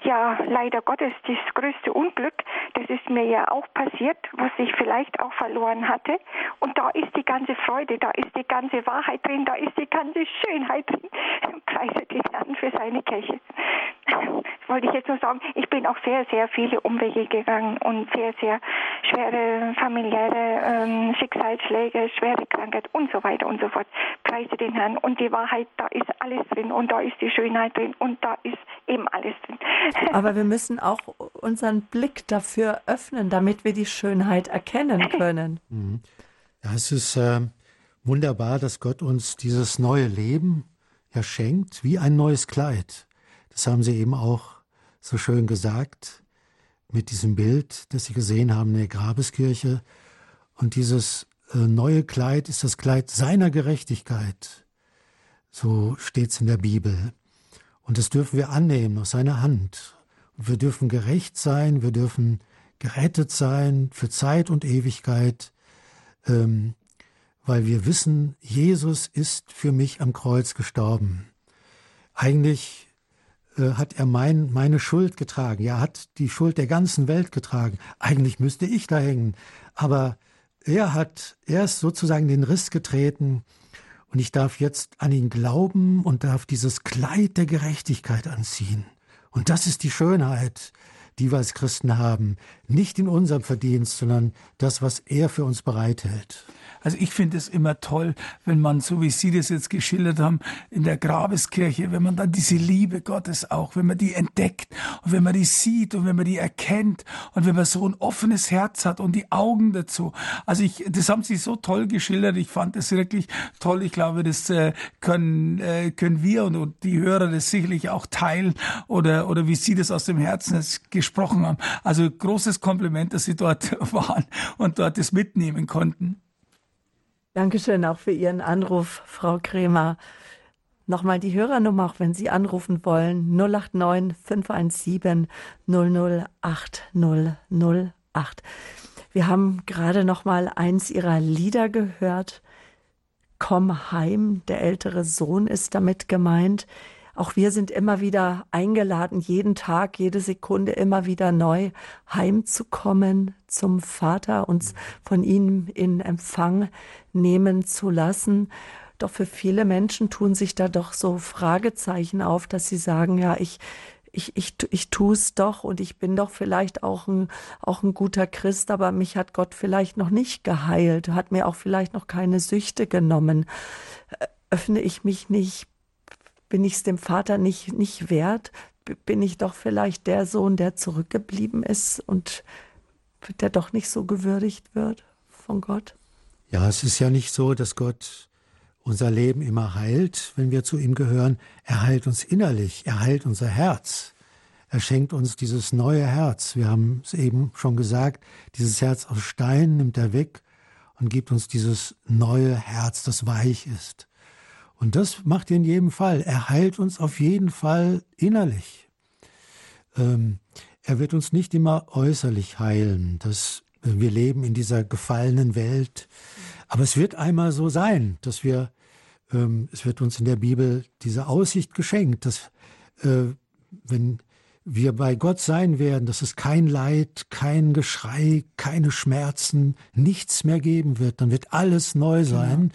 Speaker 5: ja, leider Gottes, das größte Unglück, das ist mir ja auch passiert, was ich vielleicht auch verloren hatte. Und da ist die ganze Freude, da ist die ganze Wahrheit drin, da ist die ganze Schönheit drin. Preise den Herrn für seine Kirche. Das wollte ich jetzt nur sagen. Ich bin auch sehr, sehr viele Umwege gegangen und sehr, sehr schwere familiäre ähm, Schicksalsschläge, schwere Krankheit und so weiter und so fort. Preise den Herrn. Und die Wahrheit, da ist alles drin und da ist die Schönheit drin und da ist eben alles drin.
Speaker 1: Aber wir müssen auch unseren Blick dafür öffnen, damit wir die Schönheit erkennen können. Mhm.
Speaker 3: Ja, es ist äh, wunderbar, dass Gott uns dieses neue Leben ja schenkt, wie ein neues Kleid. Das haben Sie eben auch so schön gesagt mit diesem Bild, das Sie gesehen haben in der Grabeskirche. Und dieses äh, neue Kleid ist das Kleid seiner Gerechtigkeit. So steht's in der Bibel. Und das dürfen wir annehmen aus seiner Hand. Wir dürfen gerecht sein, wir dürfen gerettet sein für Zeit und Ewigkeit, ähm, weil wir wissen, Jesus ist für mich am Kreuz gestorben. Eigentlich äh, hat er mein, meine Schuld getragen. Er hat die Schuld der ganzen Welt getragen. Eigentlich müsste ich da hängen. Aber er hat erst sozusagen den Riss getreten und ich darf jetzt an ihn glauben und darf dieses Kleid der Gerechtigkeit anziehen. Und das ist die Schönheit, die wir als Christen haben. Nicht in unserem Verdienst, sondern das, was er für uns bereithält.
Speaker 2: Also ich finde es immer toll, wenn man, so wie Sie das jetzt geschildert haben, in der Grabeskirche, wenn man dann diese Liebe Gottes auch, wenn man die entdeckt und wenn man die sieht und wenn man die erkennt und wenn man so ein offenes Herz hat und die Augen dazu. Also ich, das haben Sie so toll geschildert. Ich fand das wirklich toll. Ich glaube, das äh, können, äh, können wir und, und die Hörer das sicherlich auch teilen oder, oder wie Sie das aus dem Herzen gesprochen haben. Also großes Kompliment, dass Sie dort waren und dort das mitnehmen konnten.
Speaker 1: Dankeschön auch für Ihren Anruf, Frau Kremer. Nochmal die Hörernummer, auch wenn Sie anrufen wollen, 089 517 008 008. Wir haben gerade noch mal eins Ihrer Lieder gehört. Komm heim, der ältere Sohn ist damit gemeint. Auch wir sind immer wieder eingeladen, jeden Tag, jede Sekunde immer wieder neu heimzukommen zum Vater, uns von ihm in Empfang nehmen zu lassen. Doch für viele Menschen tun sich da doch so Fragezeichen auf, dass sie sagen, ja, ich, ich, ich, ich tue es doch und ich bin doch vielleicht auch ein, auch ein guter Christ, aber mich hat Gott vielleicht noch nicht geheilt, hat mir auch vielleicht noch keine Süchte genommen. Öffne ich mich nicht bin ich es dem Vater nicht, nicht wert? Bin ich doch vielleicht der Sohn, der zurückgeblieben ist und der doch nicht so gewürdigt wird von Gott?
Speaker 3: Ja, es ist ja nicht so, dass Gott unser Leben immer heilt, wenn wir zu ihm gehören. Er heilt uns innerlich, er heilt unser Herz. Er schenkt uns dieses neue Herz. Wir haben es eben schon gesagt, dieses Herz aus Stein nimmt er weg und gibt uns dieses neue Herz, das weich ist. Und das macht er in jedem Fall. Er heilt uns auf jeden Fall innerlich. Ähm, er wird uns nicht immer äußerlich heilen. Das, wir leben in dieser gefallenen Welt. Aber es wird einmal so sein, dass wir, ähm, es wird uns in der Bibel diese Aussicht geschenkt, dass äh, wenn wir bei Gott sein werden, dass es kein Leid, kein Geschrei, keine Schmerzen, nichts mehr geben wird, dann wird alles neu genau. sein. Genau.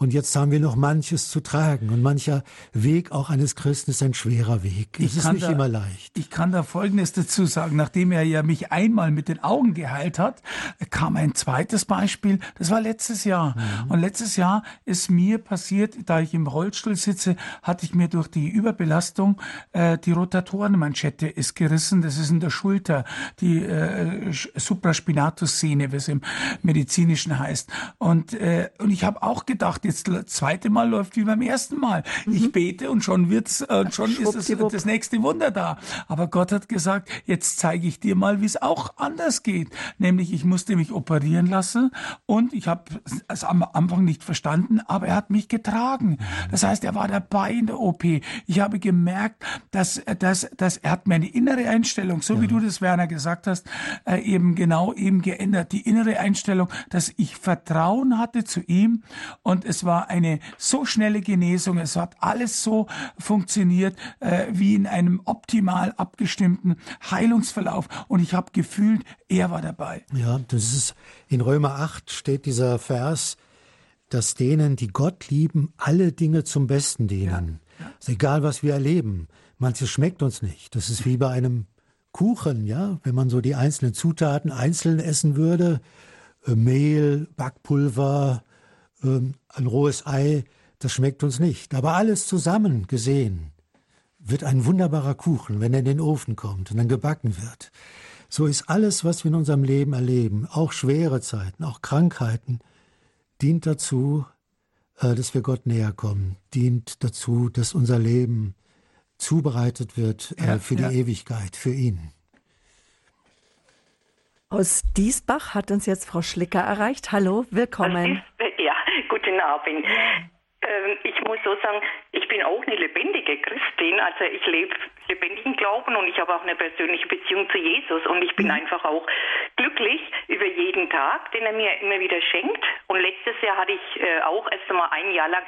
Speaker 3: Und jetzt haben wir noch manches zu tragen. Und mancher Weg auch eines Christen ist ein schwerer Weg. Es ist nicht
Speaker 2: da,
Speaker 3: immer leicht.
Speaker 2: Ich kann da Folgendes dazu sagen. Nachdem er ja mich einmal mit den Augen geheilt hat, kam ein zweites Beispiel. Das war letztes Jahr. Mhm. Und letztes Jahr ist mir passiert, da ich im Rollstuhl sitze, hatte ich mir durch die Überbelastung äh, die Rotatorenmanschette ist gerissen, das ist in der Schulter, die äh, Supraspinatus-Szene, wie es im Medizinischen heißt. Und, äh, und ich habe auch gedacht, das zweite Mal läuft wie beim ersten Mal. Mhm. Ich bete und schon wird's, äh, schon ist das, das nächste Wunder da. Aber Gott hat gesagt, jetzt zeige ich dir mal, wie es auch anders geht. Nämlich, ich musste mich operieren lassen und ich habe es am Anfang nicht verstanden, aber er hat mich getragen. Das heißt, er war dabei in der OP. Ich habe gemerkt, dass, dass, dass er hat meine innere Einstellung, so ja. wie du das, Werner, gesagt hast, äh, eben genau eben geändert. Die innere Einstellung, dass ich Vertrauen hatte zu ihm und es war eine so schnelle Genesung. Es hat alles so funktioniert äh, wie in einem optimal abgestimmten Heilungsverlauf und ich habe gefühlt, er war dabei.
Speaker 3: Ja, das ist in Römer 8 steht dieser Vers, dass denen, die Gott lieben, alle Dinge zum Besten dienen. Ja. Ja. Ist egal, was wir erleben. Manches schmeckt uns nicht. Das ist wie bei einem Kuchen, ja. Wenn man so die einzelnen Zutaten einzeln essen würde, äh, Mehl, Backpulver, äh, ein rohes Ei, das schmeckt uns nicht. Aber alles zusammen gesehen wird ein wunderbarer Kuchen, wenn er in den Ofen kommt und dann gebacken wird. So ist alles, was wir in unserem Leben erleben, auch schwere Zeiten, auch Krankheiten, dient dazu, äh, dass wir Gott näher kommen, dient dazu, dass unser Leben zubereitet wird äh, ja, für die ja. Ewigkeit, für ihn.
Speaker 1: Aus Diesbach hat uns jetzt Frau Schlicker erreicht. Hallo, willkommen.
Speaker 6: Ja, guten Abend. Ähm, ich muss so sagen, ich bin auch eine lebendige Christin. Also ich lebe lebendigen Glauben und ich habe auch eine persönliche Beziehung zu Jesus und ich bin mhm. einfach auch glücklich über jeden Tag, den er mir immer wieder schenkt. Und letztes Jahr hatte ich äh, auch erst einmal ein Jahr lang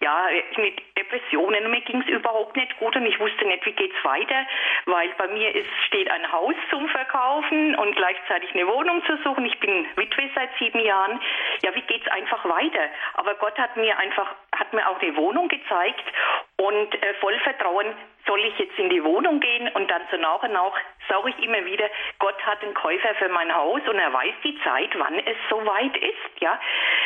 Speaker 6: ja mit Depressionen und mir ging es überhaupt nicht gut und ich wusste nicht, wie geht's weiter, weil bei mir ist steht ein Haus zum Verkaufen und gleichzeitig eine Wohnung zu suchen. Ich bin Witwe seit sieben Jahren. Ja, wie geht's einfach weiter? Aber Gott hat mir einfach hat mir auch eine Wohnung gezeigt und äh, voll Vertrauen soll ich jetzt in die Wohnung gehen und dann so nach und nach sage ich immer wieder, Gott hat einen Käufer für mein Haus und er weiß die Zeit, wann es soweit ist. Ja,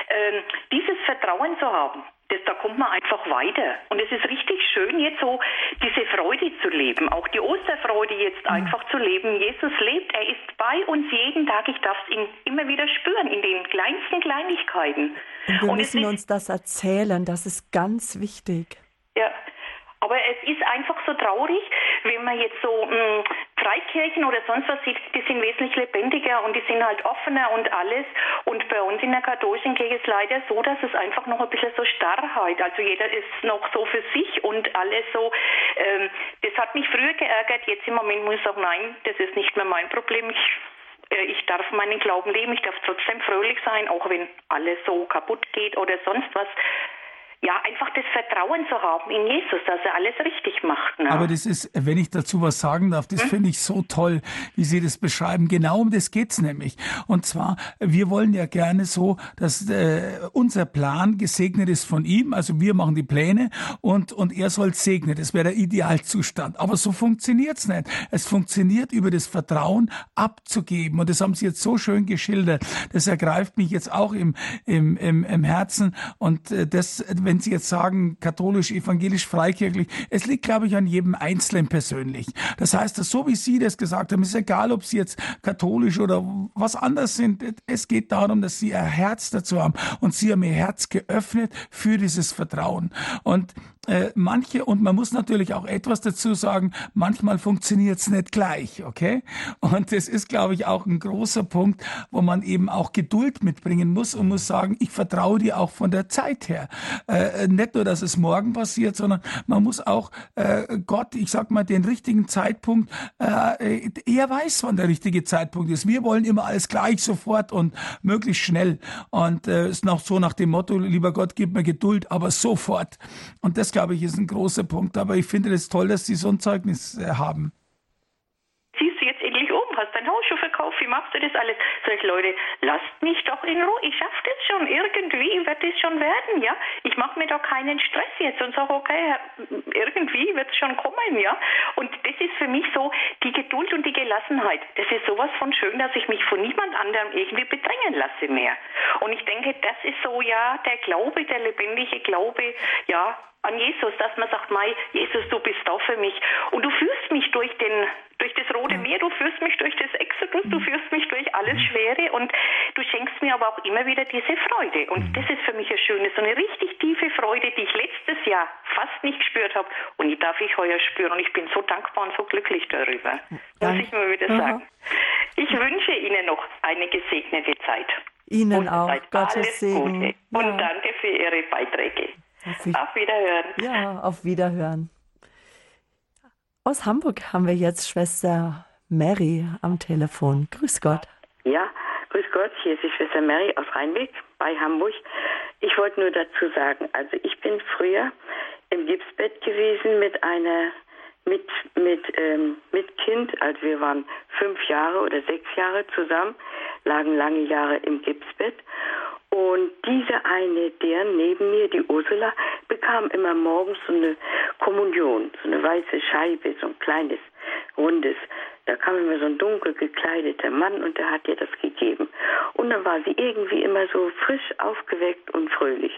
Speaker 6: ähm, dieses Vertrauen zu haben, das, da kommt man einfach weiter. Und es ist richtig schön, jetzt so diese Freude zu leben, auch die Osterfreude jetzt mhm. einfach zu leben. Jesus lebt, er ist bei uns jeden Tag. Ich darf es ihn immer wieder spüren, in den kleinsten Kleinigkeiten.
Speaker 1: Und wir Und müssen uns das erzählen, das ist ganz wichtig.
Speaker 6: Ja, aber es ist einfach so traurig, wenn man jetzt so mh, hm, Freikirchen oder sonst was sieht, die sind wesentlich lebendiger und die sind halt offener und alles. Und bei uns in der katholischen Kirche ist leider so, dass es einfach noch ein bisschen so Starrheit, also jeder ist noch so für sich und alles so. Ähm, das hat mich früher geärgert, jetzt im Moment muss ich sagen, nein, das ist nicht mehr mein Problem. Ich äh, ich darf meinen Glauben leben, ich darf trotzdem fröhlich sein, auch wenn alles so kaputt geht oder sonst was ja, einfach das Vertrauen zu haben in Jesus, dass er alles richtig macht.
Speaker 2: Ne? Aber das ist, wenn ich dazu was sagen darf, das hm? finde ich so toll, wie Sie das beschreiben. Genau um das geht's nämlich. Und zwar, wir wollen ja gerne so, dass äh, unser Plan gesegnet ist von ihm. Also wir machen die Pläne und, und er soll segnen. Das wäre der Idealzustand. Aber so funktioniert's nicht. Es funktioniert über das Vertrauen abzugeben. Und das haben Sie jetzt so schön geschildert. Das ergreift mich jetzt auch im, im, im, im Herzen. Und äh, das wenn Sie jetzt sagen, katholisch, evangelisch, freikirchlich, es liegt, glaube ich, an jedem Einzelnen persönlich. Das heißt, dass so wie Sie das gesagt haben, ist egal, ob Sie jetzt katholisch oder was anders sind. Es geht darum, dass Sie Ihr Herz dazu haben und Sie haben Ihr Herz geöffnet für dieses Vertrauen. Und äh, manche, und man muss natürlich auch etwas dazu sagen, manchmal funktioniert es nicht gleich, okay? Und das ist, glaube ich, auch ein großer Punkt, wo man eben auch Geduld mitbringen muss und muss sagen, ich vertraue dir auch von der Zeit her. Äh, nicht nur, dass es morgen passiert, sondern man muss auch äh, Gott, ich sag mal, den richtigen Zeitpunkt, äh, er weiß, wann der richtige Zeitpunkt ist. Wir wollen immer alles gleich, sofort und möglichst schnell. Und äh, ist noch so nach dem Motto, lieber Gott, gib mir Geduld, aber sofort. Und das glaube ich, ist ein großer Punkt. Aber ich finde es toll, dass Sie so ein Zeugnis äh, haben
Speaker 6: hast dein Haus schon verkauft, wie machst du das alles? Sag ich, Leute, lasst mich doch in Ruhe, ich schaff das schon, irgendwie wird es schon werden, ja. Ich mache mir doch keinen Stress jetzt und sage, okay, irgendwie wird es schon kommen, ja. Und das ist für mich so die Geduld und die Gelassenheit. Das ist sowas von schön, dass ich mich von niemand anderem irgendwie bedrängen lasse mehr. Und ich denke, das ist so, ja, der Glaube, der lebendige Glaube, ja, an Jesus, dass man sagt, Mai, Jesus, du bist da für mich. Und du führst mich durch den, durch das Rote Meer, du führst mich durch das Exodus, du führst mich durch alles Schwere und du schenkst mir aber auch immer wieder diese Freude. Und das ist für mich ein schönes, so eine richtig tiefe Freude, die ich letztes Jahr fast nicht gespürt habe und die darf ich heuer spüren. Und ich bin so dankbar und so glücklich darüber. Muss ich mal wieder sagen. Ich wünsche Ihnen noch eine gesegnete Zeit.
Speaker 1: Ihnen Gute auch. Gottes Segen. Gute.
Speaker 6: Und ja. danke für Ihre Beiträge. Auf, auf Wiederhören.
Speaker 1: Ja, auf Wiederhören. Aus Hamburg haben wir jetzt Schwester Mary am Telefon. Grüß Gott.
Speaker 7: Ja, grüß Gott. Hier ist die Schwester Mary aus Rheinweg bei Hamburg. Ich wollte nur dazu sagen, also ich bin früher im Gipsbett gewesen mit einer mit mit ähm, mit Kind, also wir waren fünf Jahre oder sechs Jahre zusammen, lagen lange Jahre im Gipsbett und diese eine, der neben mir, die Ursula, bekam immer morgens so eine Kommunion, so eine weiße Scheibe, so ein kleines, rundes. Da kam immer so ein dunkel gekleideter Mann und der hat ihr das gegeben. Und dann war sie irgendwie immer so frisch aufgeweckt und fröhlich.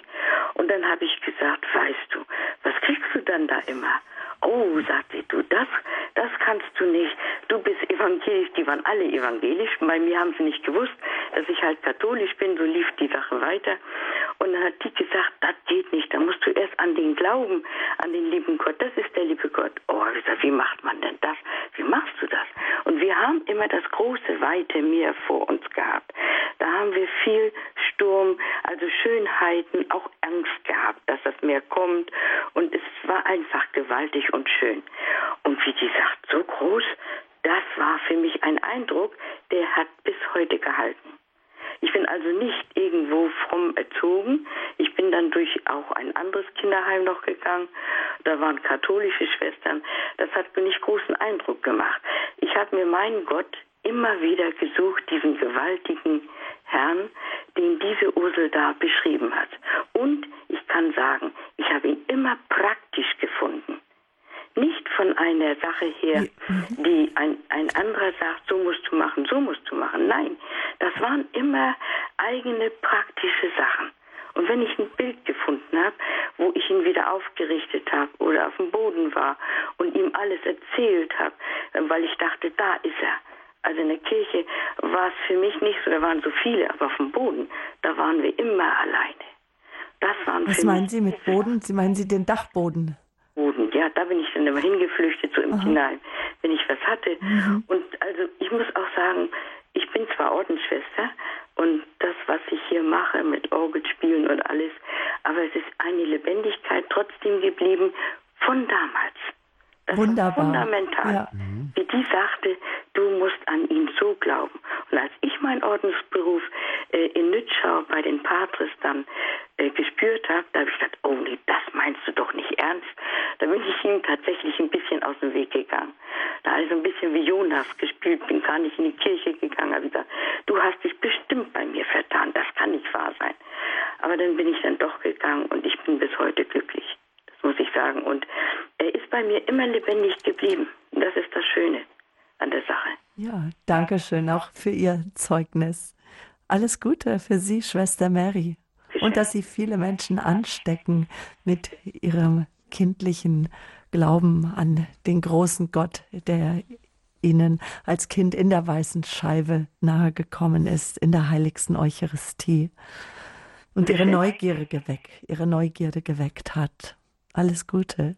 Speaker 7: Und dann habe ich gesagt, weißt du, was kriegst du dann da immer? Oh, sagt sie, du, das, das kannst du nicht. Du bist evangelisch. Die waren alle evangelisch. Bei mir haben sie nicht gewusst, dass ich halt katholisch bin. So lief die Sache weiter. Und dann hat die gesagt, das geht nicht. Da musst du erst an den Glauben, an den lieben Gott. Das ist der liebe Gott. Oh, ich sag, wie macht man denn das? Wie machst du das? Und wir haben immer das große, weite Meer vor uns gehabt. Da haben wir viel Sturm, also Schönheiten, auch Angst gehabt, dass das Meer kommt. Und es war einfach gewaltig und schön. Und wie die sagt, so groß, das war für mich ein Eindruck, der hat bis heute gehalten. Ich bin also nicht irgendwo fromm erzogen. Ich bin dann durch auch ein anderes Kinderheim noch gegangen. Da waren katholische Schwestern. Das hat mir nicht großen Eindruck gemacht. Ich habe mir meinen Gott immer wieder gesucht, diesen gewaltigen Herrn, den diese Ursel da beschrieben hat. Und ich kann sagen, ich habe ihn immer praktisch gefunden. Nicht von einer Sache her, mhm. die ein, ein anderer sagt, so musst du machen, so musst du machen. Nein, das waren immer eigene praktische Sachen. Und wenn ich ein Bild gefunden habe, wo ich ihn wieder aufgerichtet habe oder auf dem Boden war und ihm alles erzählt habe, weil ich dachte, da ist er, also in der Kirche war es für mich nicht so, da waren so viele, aber auf dem Boden, da waren wir immer alleine.
Speaker 1: Das waren Was meinen Sie mit Boden? Sie meinen Sie den Dachboden?
Speaker 7: Boden, ja, da bin ich dann immer hingeflüchtet, so im Aha. Hinein, wenn ich was hatte. Mhm. Und also ich muss auch sagen, ich bin zwar Ordensschwester und das, was ich hier mache mit Orgelspielen und alles, aber es ist eine Lebendigkeit trotzdem geblieben von damals. Das
Speaker 1: Wunderbar.
Speaker 7: fundamental. Ja. Wie die sagte, du musst an ihn so glauben. Und als ich meinen Ordensberuf äh, in Nützschau bei den Patres dann äh, gespürt habe, da habe ich gedacht, oh nee, das meinst du doch nicht ernst. Da bin ich ihm tatsächlich ein bisschen aus dem Weg gegangen. Da habe ich so ein bisschen wie Jonas gespielt, bin gar nicht in die Kirche gegangen, habe gesagt, du hast dich bestimmt bei mir vertan, das kann nicht wahr sein. Aber dann bin ich dann doch gegangen und ich bin bis heute glücklich muss ich sagen. Und er ist bei mir immer lebendig geblieben. Das ist das Schöne an der Sache.
Speaker 1: Ja, danke schön auch für Ihr Zeugnis. Alles Gute für Sie, Schwester Mary. Und dass Sie viele Menschen anstecken mit Ihrem kindlichen Glauben an den großen Gott, der Ihnen als Kind in der weißen Scheibe nahegekommen ist, in der heiligsten Eucharistie und Ihre Neugierde geweckt, Ihre Neugierde geweckt hat. Alles Gute.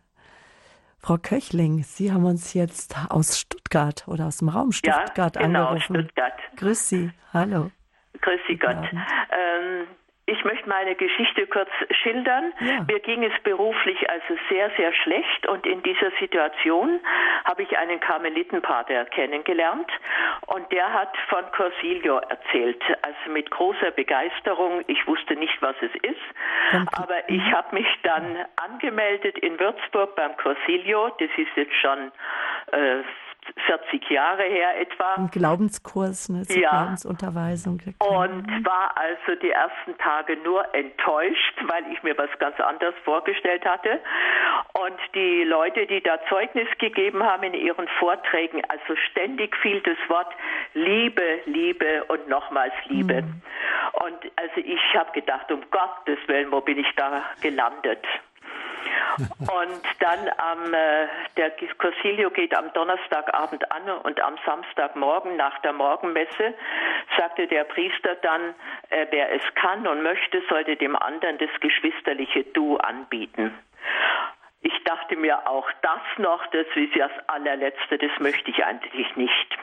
Speaker 1: Frau Köchling, Sie haben uns jetzt aus Stuttgart oder aus dem Raum Stuttgart ja, genau, angerufen. Stuttgart. Grüß Sie, hallo.
Speaker 8: Grüß Sie Gott. Ähm, ich möchte meine Geschichte kurz schildern. Ja. Mir ging es beruflich also sehr, sehr schlecht und in dieser Situation habe ich einen Karmelitenpater kennengelernt und der hat von Corsilio erzählt. Also mit großer Begeisterung. Ich wusste nicht, was es ist, Danke. aber ich mhm. habe mich dann angemeldet in Würzburg beim Corsilio. Das ist jetzt schon äh, 40 Jahre her etwa.
Speaker 1: Ein Glaubenskurs, eine
Speaker 8: ja.
Speaker 1: Glaubensunterweisung.
Speaker 8: Und war also die ersten Tage nur enttäuscht, weil ich mir was ganz anderes vorgestellt hatte. Und die Leute, die da Zeugnis gegeben haben in ihren Vorträgen, also ständig fiel das Wort Liebe, Liebe und nochmals Liebe. Mhm. Und also ich habe gedacht, um Gottes Willen, wo bin ich da gelandet? Und dann am, äh, der Consilio geht am Donnerstagabend an und am Samstagmorgen nach der Morgenmesse sagte der Priester dann, äh, wer es kann und möchte, sollte dem anderen das geschwisterliche Du anbieten. Ich dachte mir auch das noch, das ist ja das allerletzte, das möchte ich eigentlich nicht.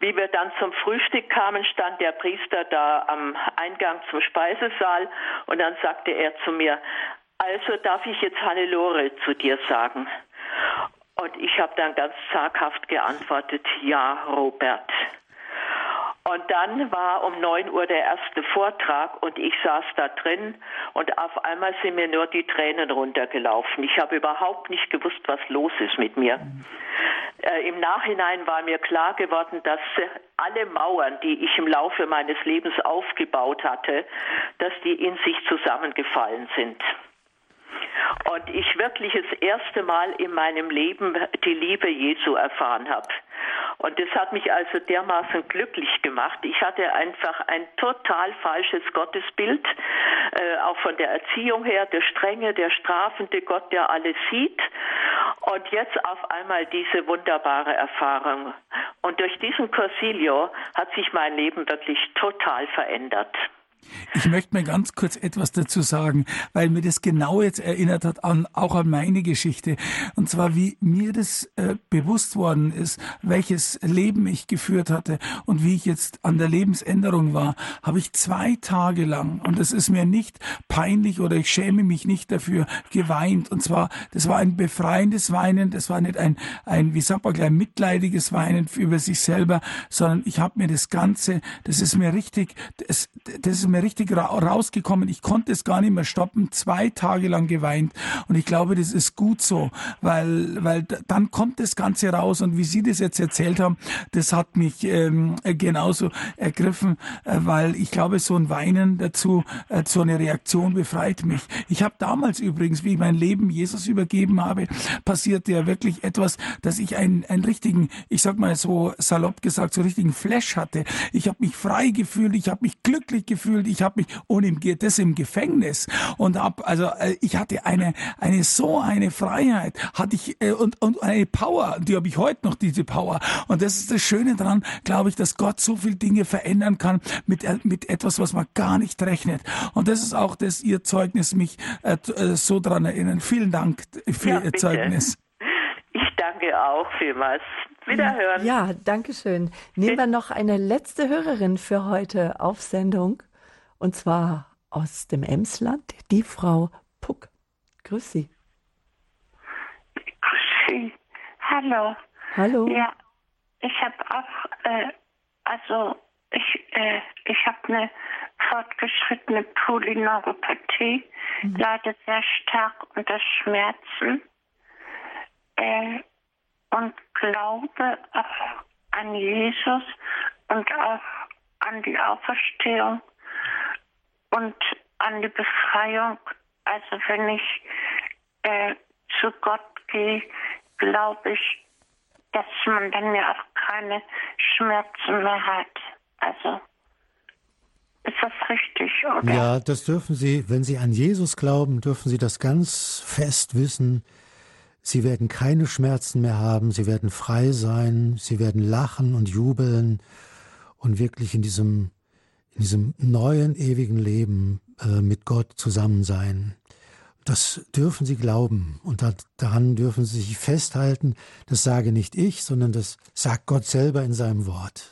Speaker 8: Wie wir dann zum Frühstück kamen, stand der Priester da am Eingang zum Speisesaal und dann sagte er zu mir, also darf ich jetzt Hannelore zu dir sagen. Und ich habe dann ganz zaghaft geantwortet, ja, Robert. Und dann war um 9 Uhr der erste Vortrag und ich saß da drin und auf einmal sind mir nur die Tränen runtergelaufen. Ich habe überhaupt nicht gewusst, was los ist mit mir. Äh, Im Nachhinein war mir klar geworden, dass alle Mauern, die ich im Laufe meines Lebens aufgebaut hatte, dass die in sich zusammengefallen sind und ich wirklich das erste Mal in meinem Leben die Liebe Jesu erfahren habe. Und das hat mich also dermaßen glücklich gemacht. Ich hatte einfach ein total falsches Gottesbild, äh, auch von der Erziehung her, der strenge, der strafende Gott, der alles sieht. Und jetzt auf einmal diese wunderbare Erfahrung. Und durch diesen Corsilio hat sich mein Leben wirklich total verändert.
Speaker 2: Ich möchte mir ganz kurz etwas dazu sagen, weil mir das genau jetzt erinnert hat an auch an meine Geschichte. Und zwar, wie mir das äh, bewusst worden ist, welches Leben ich geführt hatte und wie ich jetzt an der Lebensänderung war, habe ich zwei Tage lang, und das ist mir nicht peinlich oder ich schäme mich nicht dafür, geweint. Und zwar, das war ein befreiendes Weinen, das war nicht ein, ein wie sagt man gleich, mitleidiges Weinen über sich selber, sondern ich habe mir das Ganze, das ist mir richtig, das, das ist mir richtig ra rausgekommen. Ich konnte es gar nicht mehr stoppen. Zwei Tage lang geweint. Und ich glaube, das ist gut so, weil, weil dann kommt das Ganze raus. Und wie Sie das jetzt erzählt haben, das hat mich ähm, genauso ergriffen, äh, weil ich glaube, so ein Weinen dazu, äh, so eine Reaktion befreit mich. Ich habe damals übrigens, wie ich mein Leben Jesus übergeben habe, passierte ja wirklich etwas, dass ich einen, einen richtigen, ich sag mal so salopp gesagt, so richtigen Flash hatte. Ich habe mich frei gefühlt, ich habe mich glücklich gefühlt, ich habe mich und im, das im Gefängnis und hab, also äh, ich hatte eine eine so eine Freiheit hatte ich äh, und und eine Power, die habe ich heute noch diese Power und das ist das Schöne daran, glaube ich, dass Gott so viel Dinge verändern kann mit äh, mit etwas, was man gar nicht rechnet und das ist auch das ihr Zeugnis mich äh, so daran erinnern. Vielen Dank für ja, Ihr Zeugnis.
Speaker 8: Ich danke auch vielmals. Wiederhören.
Speaker 1: Ja, danke schön. Nehmen wir noch eine letzte Hörerin für heute auf Sendung. Und zwar aus dem Emsland, die Frau Puck. Grüß Sie.
Speaker 9: Grüß Sie. Hallo.
Speaker 1: Hallo.
Speaker 9: Ja, ich habe auch, äh, also ich, äh, ich habe eine fortgeschrittene Polyneuropathie, mhm. leide sehr stark unter Schmerzen äh, und glaube auch an Jesus und auch an die Auferstehung und an die Befreiung. Also wenn ich äh, zu Gott gehe, glaube ich, dass man dann ja auch keine Schmerzen mehr hat. Also das richtig, oder?
Speaker 3: Ja, das dürfen Sie, wenn Sie an Jesus glauben, dürfen Sie das ganz fest wissen. Sie werden keine Schmerzen mehr haben, Sie werden frei sein, Sie werden lachen und jubeln und wirklich in diesem, in diesem neuen, ewigen Leben äh, mit Gott zusammen sein. Das dürfen Sie glauben und daran dürfen Sie sich festhalten. Das sage nicht ich, sondern das sagt Gott selber in seinem Wort.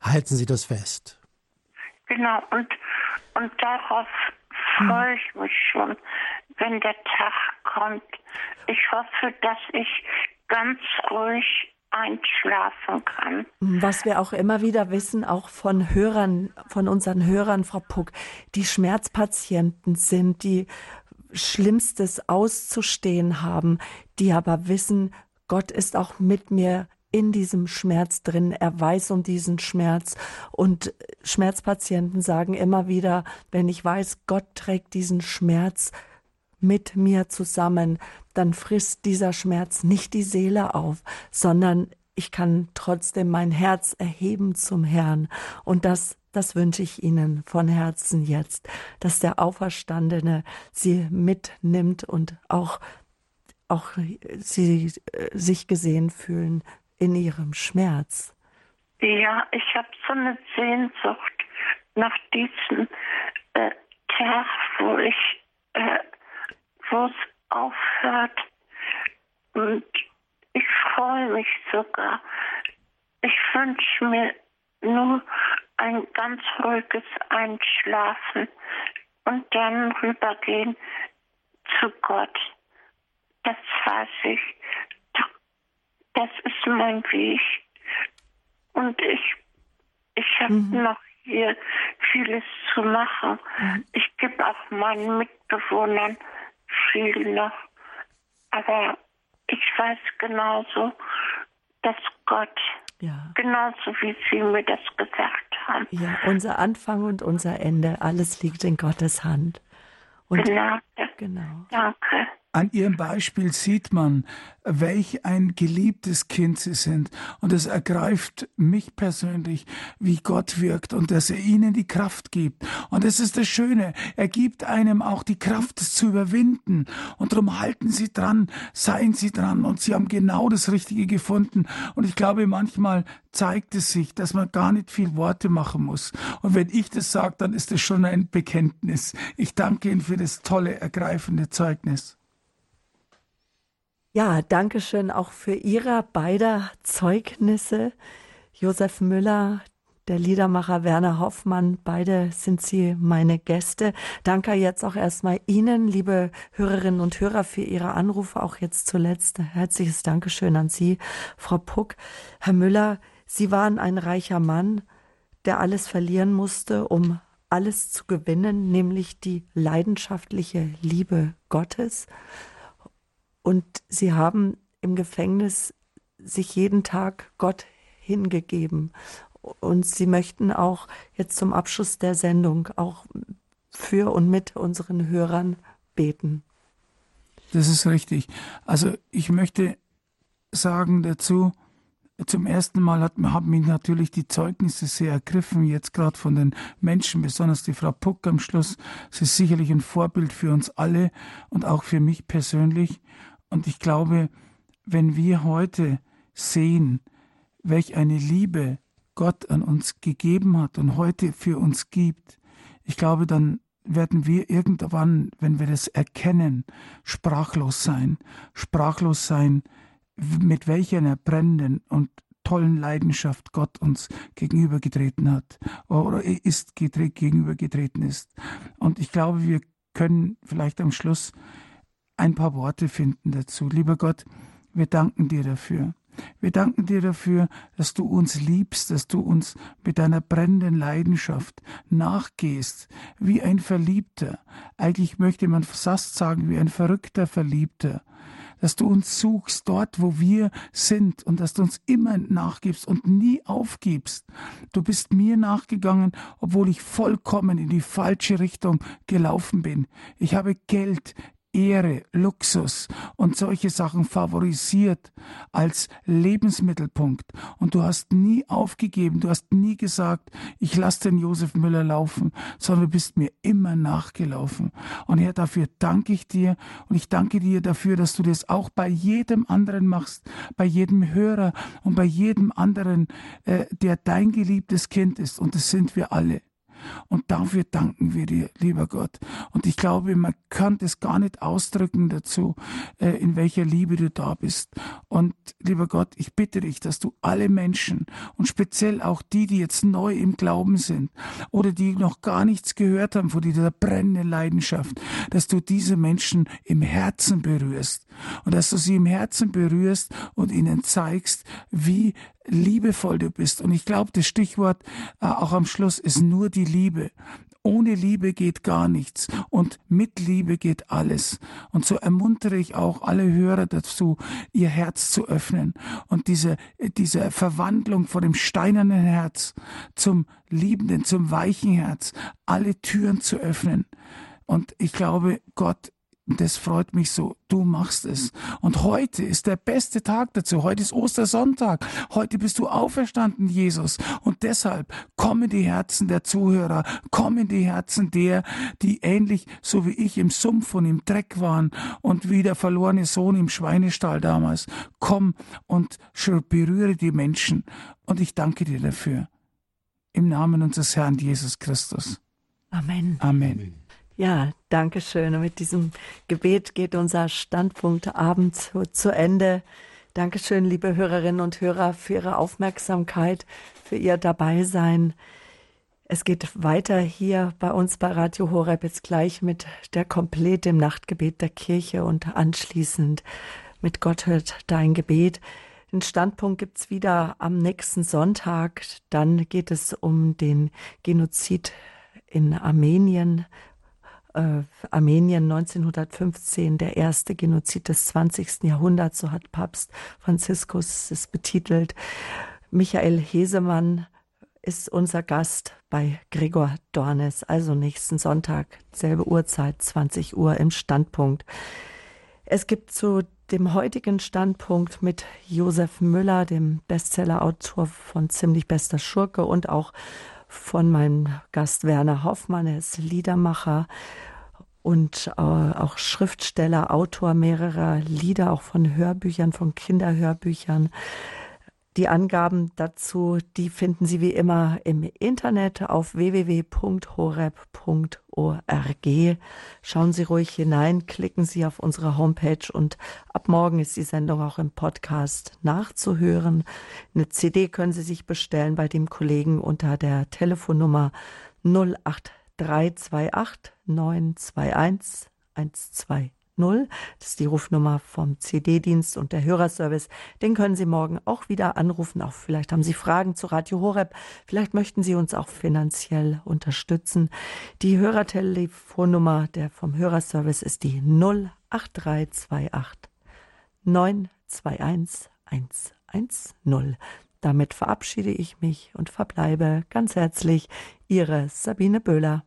Speaker 3: Halten Sie das fest.
Speaker 9: Genau, und, und darauf freue ich mich schon, wenn der Tag kommt. Ich hoffe, dass ich ganz ruhig einschlafen kann.
Speaker 1: Was wir auch immer wieder wissen, auch von Hörern, von unseren Hörern, Frau Puck, die Schmerzpatienten sind, die Schlimmstes auszustehen haben, die aber wissen, Gott ist auch mit mir in diesem Schmerz drin. Er weiß um diesen Schmerz. Und Schmerzpatienten sagen immer wieder, wenn ich weiß, Gott trägt diesen Schmerz mit mir zusammen, dann frisst dieser Schmerz nicht die Seele auf, sondern ich kann trotzdem mein Herz erheben zum Herrn. Und das das wünsche ich Ihnen von Herzen jetzt, dass der Auferstandene Sie mitnimmt und auch, auch Sie äh, sich gesehen fühlen in Ihrem Schmerz.
Speaker 9: Ja, ich habe so eine Sehnsucht nach diesem äh, Tag, wo ich, äh, wo es aufhört. Und ich freue mich sogar. Ich wünsche mir nur ein ganz ruhiges Einschlafen und dann rübergehen zu Gott. Das weiß ich. Das ist mein Weg. Und ich, ich habe mhm. noch hier vieles zu machen. Mhm. Ich gebe auch meinen Mitbewohnern viel noch. Aber ich weiß genauso, dass Gott ja. Genauso wie Sie mir das gesagt haben.
Speaker 1: Ja, unser Anfang und unser Ende, alles liegt in Gottes Hand.
Speaker 9: Und genau. genau. Danke.
Speaker 2: An ihrem Beispiel sieht man, welch ein geliebtes Kind sie sind. Und es ergreift mich persönlich, wie Gott wirkt und dass er ihnen die Kraft gibt. Und das ist das Schöne. Er gibt einem auch die Kraft, es zu überwinden. Und darum halten sie dran, seien sie dran. Und sie haben genau das Richtige gefunden. Und ich glaube, manchmal zeigt es sich, dass man gar nicht viel Worte machen muss. Und wenn ich das sage, dann ist es schon ein Bekenntnis. Ich danke Ihnen für das tolle, ergreifende Zeugnis.
Speaker 1: Ja, danke schön auch für Ihre beider Zeugnisse. Josef Müller, der Liedermacher Werner Hoffmann, beide sind Sie meine Gäste. Danke jetzt auch erstmal Ihnen, liebe Hörerinnen und Hörer, für Ihre Anrufe, auch jetzt zuletzt. Herzliches Dankeschön an Sie, Frau Puck. Herr Müller, Sie waren ein reicher Mann, der alles verlieren musste, um alles zu gewinnen, nämlich die leidenschaftliche Liebe Gottes. Und sie haben im Gefängnis sich jeden Tag Gott hingegeben. Und sie möchten auch jetzt zum Abschluss der Sendung auch für und mit unseren Hörern beten.
Speaker 2: Das ist richtig. Also ich möchte sagen dazu, zum ersten Mal hat, haben mich natürlich die Zeugnisse sehr ergriffen, jetzt gerade von den Menschen, besonders die Frau Puck am Schluss. Sie ist sicherlich ein Vorbild für uns alle und auch für mich persönlich. Und ich glaube, wenn wir heute sehen, welch eine Liebe Gott an uns gegeben hat und heute für uns gibt, ich glaube, dann werden wir irgendwann, wenn wir das erkennen, sprachlos sein. Sprachlos sein, mit welcher einer brennenden und tollen Leidenschaft Gott uns gegenübergetreten hat oder ist gegenübergetreten ist. Und ich glaube, wir können vielleicht am Schluss ein paar Worte finden dazu. Lieber Gott, wir danken dir dafür. Wir danken dir dafür, dass du uns liebst, dass du uns mit deiner brennenden Leidenschaft nachgehst, wie ein Verliebter. Eigentlich möchte man fast sagen, wie ein verrückter Verliebter. Dass du uns suchst dort, wo wir sind und dass du uns immer nachgibst und nie aufgibst. Du bist mir nachgegangen, obwohl ich vollkommen in die falsche Richtung gelaufen bin. Ich habe Geld, Ehre, Luxus und solche Sachen favorisiert als Lebensmittelpunkt. Und du hast nie aufgegeben, du hast nie gesagt, ich lasse den Josef Müller laufen, sondern du bist mir immer nachgelaufen. Und Herr, dafür danke ich dir und ich danke dir dafür, dass du das auch bei jedem anderen machst, bei jedem Hörer und bei jedem anderen, äh, der dein geliebtes Kind ist. Und das sind wir alle. Und dafür danken wir dir, lieber Gott. Und ich glaube, man kann das gar nicht ausdrücken dazu, äh, in welcher Liebe du da bist. Und lieber Gott, ich bitte dich, dass du alle Menschen und speziell auch die, die jetzt neu im Glauben sind oder die noch gar nichts gehört haben von dieser brennenden Leidenschaft, dass du diese Menschen im Herzen berührst und dass du sie im Herzen berührst und ihnen zeigst, wie liebevoll du bist. Und ich glaube, das Stichwort äh, auch am Schluss ist nur die Liebe. Ohne Liebe geht gar nichts und mit Liebe geht alles. Und so ermuntere ich auch alle Hörer dazu, ihr Herz zu öffnen und diese, diese Verwandlung von dem steinernen Herz zum liebenden, zum weichen Herz, alle Türen zu öffnen. Und ich glaube, Gott das freut mich so. Du machst es. Und heute ist der beste Tag dazu. Heute ist Ostersonntag. Heute bist du auferstanden, Jesus. Und deshalb komm in die Herzen der Zuhörer, komm in die Herzen der, die ähnlich so wie ich im Sumpf und im Dreck waren und wie der verlorene Sohn im Schweinestall damals. Komm und berühre die Menschen. Und ich danke dir dafür. Im Namen unseres Herrn Jesus Christus.
Speaker 1: Amen.
Speaker 2: Amen.
Speaker 1: Ja, danke schön. Und mit diesem Gebet geht unser Standpunkt Abend zu, zu Ende. Dankeschön, liebe Hörerinnen und Hörer, für Ihre Aufmerksamkeit, für Ihr Dabeisein. Es geht weiter hier bei uns bei Radio Horeb jetzt gleich mit der Komplett im Nachtgebet der Kirche und anschließend mit Gott hört dein Gebet. Den Standpunkt gibt's wieder am nächsten Sonntag. Dann geht es um den Genozid in Armenien äh, Armenien 1915 der erste Genozid des 20. Jahrhunderts, so hat Papst Franziskus es betitelt. Michael Hesemann ist unser Gast bei Gregor Dornes, also nächsten Sonntag, selbe Uhrzeit, 20 Uhr im Standpunkt. Es gibt zu dem heutigen Standpunkt mit Josef Müller, dem Bestsellerautor von Ziemlich bester Schurke und auch von meinem Gast Werner Hoffmann. Er ist Liedermacher und äh, auch Schriftsteller, Autor mehrerer Lieder, auch von Hörbüchern, von Kinderhörbüchern. Die Angaben dazu, die finden Sie wie immer im Internet auf www.horeb.org. Schauen Sie ruhig hinein, klicken Sie auf unsere Homepage und ab morgen ist die Sendung auch im Podcast nachzuhören. Eine CD können Sie sich bestellen bei dem Kollegen unter der Telefonnummer 08328 921 120. 0. Das ist die Rufnummer vom CD-Dienst und der Hörerservice. Den können Sie morgen auch wieder anrufen. Auch vielleicht haben Sie Fragen zu Radio Horeb. Vielleicht möchten Sie uns auch finanziell unterstützen. Die Hörertelefonnummer der vom Hörerservice ist die 08328 921 110. Damit verabschiede ich mich und verbleibe ganz herzlich Ihre Sabine Böhler.